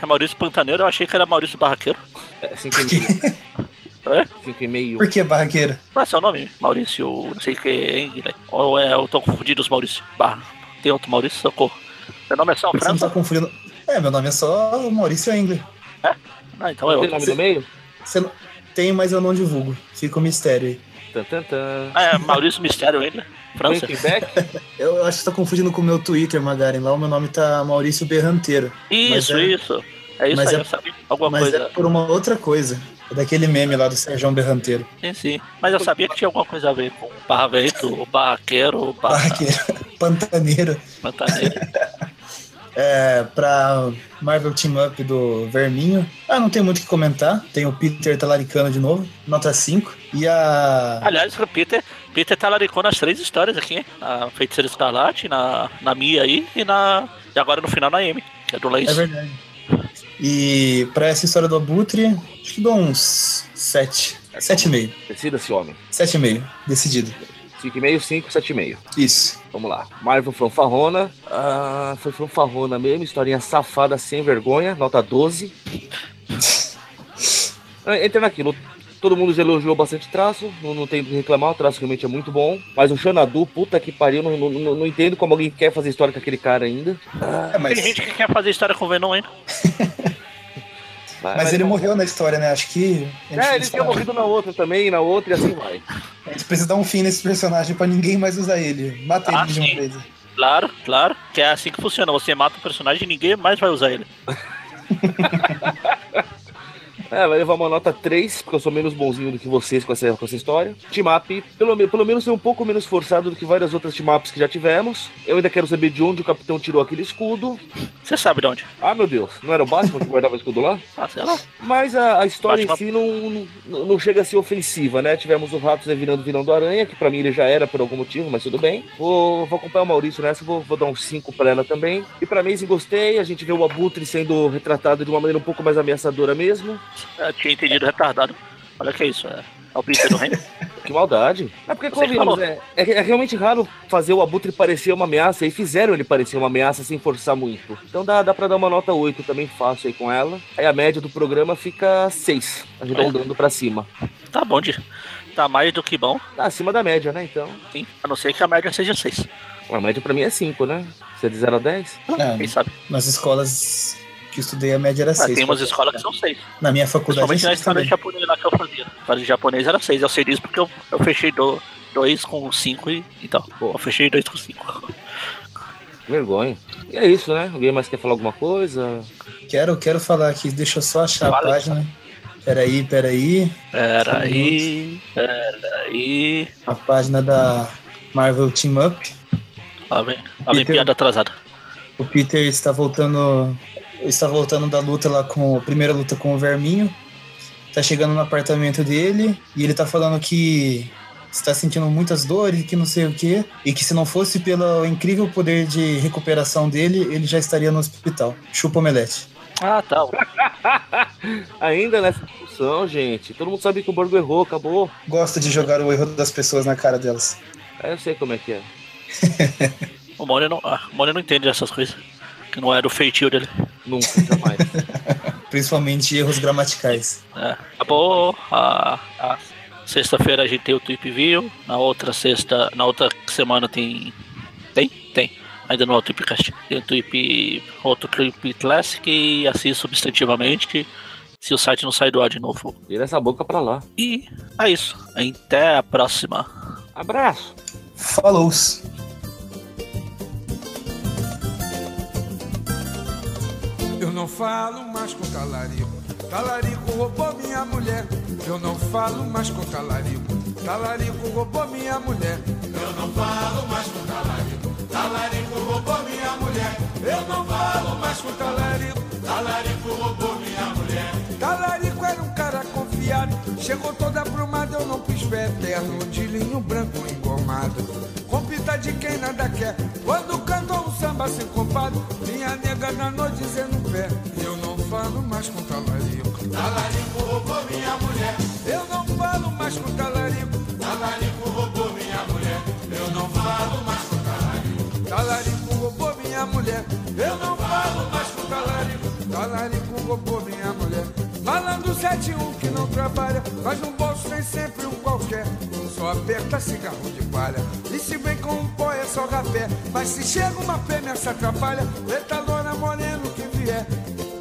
É Maurício Pantaneiro, eu achei que era Maurício Barraqueiro. É 5,5. É? 5,5. Por que barraqueira? Qual é seu nome? Maurício, não sei o que, hein? Ou é, eu tô confundindo os Maurício. Barra. Tem outro Maurício? Socorro. Seu nome é São Você não França? tá confundindo. É, meu nome é só Maurício Engler. Ah, então é Tem outro. nome no meio? Você não... Tem, mas eu não divulgo. Fica um mistério aí. Tan, tan, tan. Ah, é Maurício Mistério ainda. França. Eu, acho que você tá confundindo com o meu Twitter, Magaren. Lá o meu nome tá Maurício Berranteiro. Isso, é- isso. É isso mas aí, é- eu sabia. Alguma Mas coisa. é por uma outra coisa. É daquele meme lá do Sérgio Berranteiro. Sim, sim. Mas eu sabia que tinha alguma coisa a ver com Barra Vento, Barraqueiro, Barra Barraqueiro. Pantaneiro. Pantaneiro. É, pra Marvel Team Up do Verminho. Ah, não tem muito o que comentar. Tem o Peter Talaricano de novo. Nota 5. E a. Aliás, o Peter, Peter talaricou nas três histórias aqui, hein? Na Feiticeira Escarlate, na, na Mia aí e na. E agora no final na Amy, que é do Lace. É verdade. E pra essa história do Abutre, acho que dou uns 7. 7,5. Decida-se, homem. 7,5. Decidido. 5,5, 5, 7,5. Isso. Vamos lá. Marvel Fanfarrona. Ah, foi fanfarrona mesmo. Historinha safada, sem vergonha. Nota 12. Ah, Entra naquilo. Todo mundo já elogiou bastante traço. Não, não tem o que reclamar. O traço realmente é muito bom. Mas o Xanadu, puta que pariu. Não, não, não- não entendo como alguém quer fazer história com aquele cara ainda. É, mas, Tem gente que quer fazer história com o Venom ainda. Vai- mas vai- ele morreu na história, né? Acho que. É, ele tinha morrido na outra também, na outra e assim vai. A gente precisa dar um fim nesse personagem pra ninguém mais usar ele. Mata Ah, ele de uma sim. vez. Claro, claro. Que é assim que funciona. Você mata o personagem e ninguém mais vai usar ele. É, vai levar uma nota 3, porque eu sou menos bonzinho do que vocês com essa, com essa história. Team Up, pelo, pelo menos é um pouco menos forçado do que várias outras team ups que já tivemos. Eu ainda quero saber de onde o capitão tirou aquele escudo. Você sabe de onde? Ah, meu Deus, não era o Batman que guardava o escudo lá? Ah, sei lá. Mas a, a história Batman- em si não, não, não chega a ser ofensiva, né? Tivemos o Ratos virando vilão do Aranha, que pra mim ele já era por algum motivo, mas tudo bem. Vou, vou acompanhar o Maurício nessa, vou, vou dar uns 5 pra ela também. E pra Maisie gostei, a gente vê o Abutre sendo retratado de uma maneira um pouco mais ameaçadora mesmo. Eu tinha entendido retardado. Olha que é isso. É, é o Peter do Reino. Que maldade. É porque, convenhamos, é, é, é realmente raro fazer o Abutre parecer uma ameaça, e fizeram ele parecer uma ameaça sem forçar muito. Então dá, dá pra dar uma nota 8 também fácil aí com ela. Aí a média do programa fica 6, arredondando pra cima. Tá bom, de. Tá mais do que bom. Tá acima da média, né? Então, Sim. A não ser que a média seja 6. a média pra mim é 5, né? Você é de 0 a 10? É, Quem sabe? nas escolas que eu estudei, a média era Ah, 6. tem umas escolas que são 6. Na minha faculdade, Principalmente na história também. japonesa lá que eu fazia. A história de japonês era 6. Eu sei disso porque eu, eu fechei 2 com 5 e então. Pô. Eu fechei 2 com 5. Vergonha. E é isso, né? Alguém mais quer falar alguma coisa? Quero, quero falar aqui, deixa eu só achar Fala a página. Peraí, peraí. Peraí. Peraí. A página da Marvel Team Up. Lá vem, lá vem Peter. piada atrasada. O Peter está voltando. Está voltando da luta lá com. A primeira luta com o Verminho. Tá chegando no apartamento dele. E ele tá falando que está sentindo muitas dores, que não sei o quê. E que se não fosse pelo incrível poder de recuperação dele, ele já estaria no hospital. Chupa omelete. Ah, tá. Ainda nessa discussão, gente. Todo mundo sabe que o Borgo errou, acabou. Gosta de jogar o erro das pessoas na cara delas. Aí eu sei como é que é. O Mônio não, ah, não entende essas coisas. Que não era o feitio dele. Nunca, jamais. Principalmente erros gramaticais. É. Acabou a, a sexta-feira a gente tem o Tweep View. Na outra sexta, na outra semana tem. Tem? Tem. Ainda não é o Tweepcast. Tem o Tweep, outro Tweep Classic e assim substantivamente. Se o site não sair do ar de novo. Vira essa boca pra lá. E é isso. Até a próxima. Abraço. Falou! Eu não falo mais com talarico. Talarico roubou minha mulher. Eu não falo mais com talarico. Talarico roubou minha mulher. Eu não falo mais com talarico. Talarico roubou minha mulher. Eu não falo mais com talarico. Talarico roubou minha mulher. Talarico era um cara confiado. Chegou toda aprumada, eu não quis pé eterno. De linho branco engomado. Com pita de quem nada quer. Quando samba sem compado. Minha nega danou dizendo pé. Eu não falo mais com talarico. Talarico roubou minha mulher. Eu não falo mais com talarico. Talarico roubou minha mulher. Eu não falo mais com talarico. Talarico roubou minha mulher. Eu não falo mais com talarico. Talarico roubou minha mulher. Malandro 71 que não trabalha, mas no bolso tem sempre um qualquer. Só aperta cigarro de palha. E se vem com um pó é só rapé. Mas se chega uma fêmea se atrapalha, etalona moreno que vier.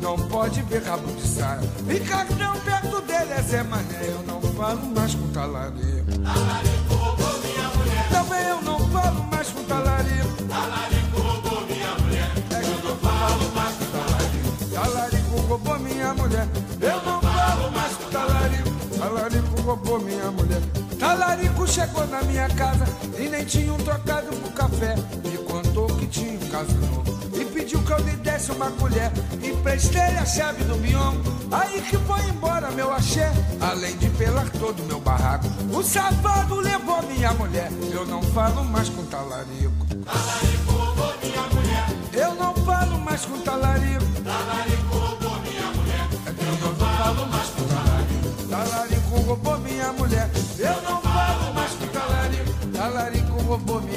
Não pode ver rabo de saia. E cartão perto dele é Zé Mané. Eu não falo mais com talarico. Talarico roubou minha mulher. Também eu não falo mais com talarico. Talarico roubou minha mulher. É eu não falo mais com talarico. Talarico roubou minha mulher. Eu não falo mais com talarico. Talarico roubou minha mulher. Talarico chegou na minha casa e nem tinha um trocado pro café. Me contou que tinha um caso novo e pediu que eu lhe desse uma colher. Emprestei a chave do biombo, aí que foi embora meu axé. Além de pelar todo meu barraco, o safado levou minha mulher. Eu não falo mais com talarico. Talarico roubou minha mulher. Eu não falo mais com talarico. Talarico roubou minha mulher. Eu não falo mais com talarico. Talarico roubou minha mulher. Eu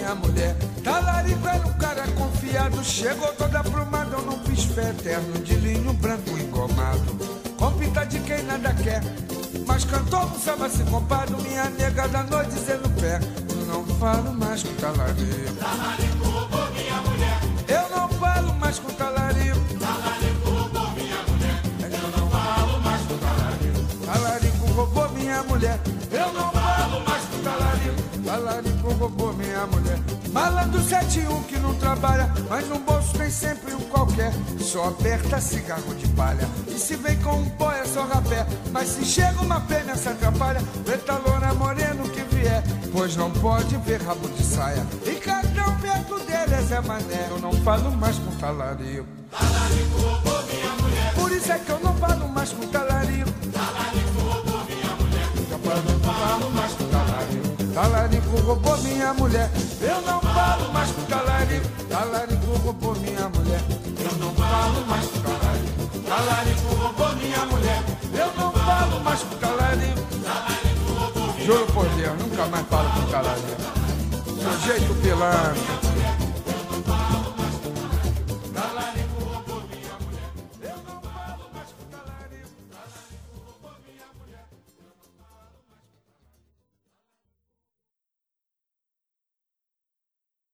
minha mulher. Talarico era um cara confiado. Chegou toda aprumada, eu não fiz fé eterno. De linho branco engomado. Com pinta de quem nada quer. Mas cantou um samba se compado. Minha nega da noite dizendo pé. Eu não falo mais com talarico. Talarico roubou minha mulher. Eu não falo mais com talarico. Talarico roubou minha mulher. Eu não falo mais com talarico. Talarico roubou minha mulher. Eu não falo mais com talarico. Roubou minha mulher. Malandro 71 que não trabalha, mas no bolso tem sempre um qualquer. Só aperta cigarro de palha. E se vem com um pó é só rapé. Mas se chega uma pena se atrapalha, etalona moreno que vier. Pois não pode ver rabo de saia. E cartão perto dele é Zé Mané. Eu não falo mais com talarico. Talarico roubou minha mulher. Por isso é que eu não falo mais com talarico. Talarico talarico. Roubou minha mulher. Eu não falo mais com talarico. Talarico roubou minha mulher. Eu não falo mais com talarico. Talarico roubou minha mulher. Eu não falo mais com talarico. Talarico roubou minha Juro por Deus, nunca mais falo com talarico. Seu jeito pilantra.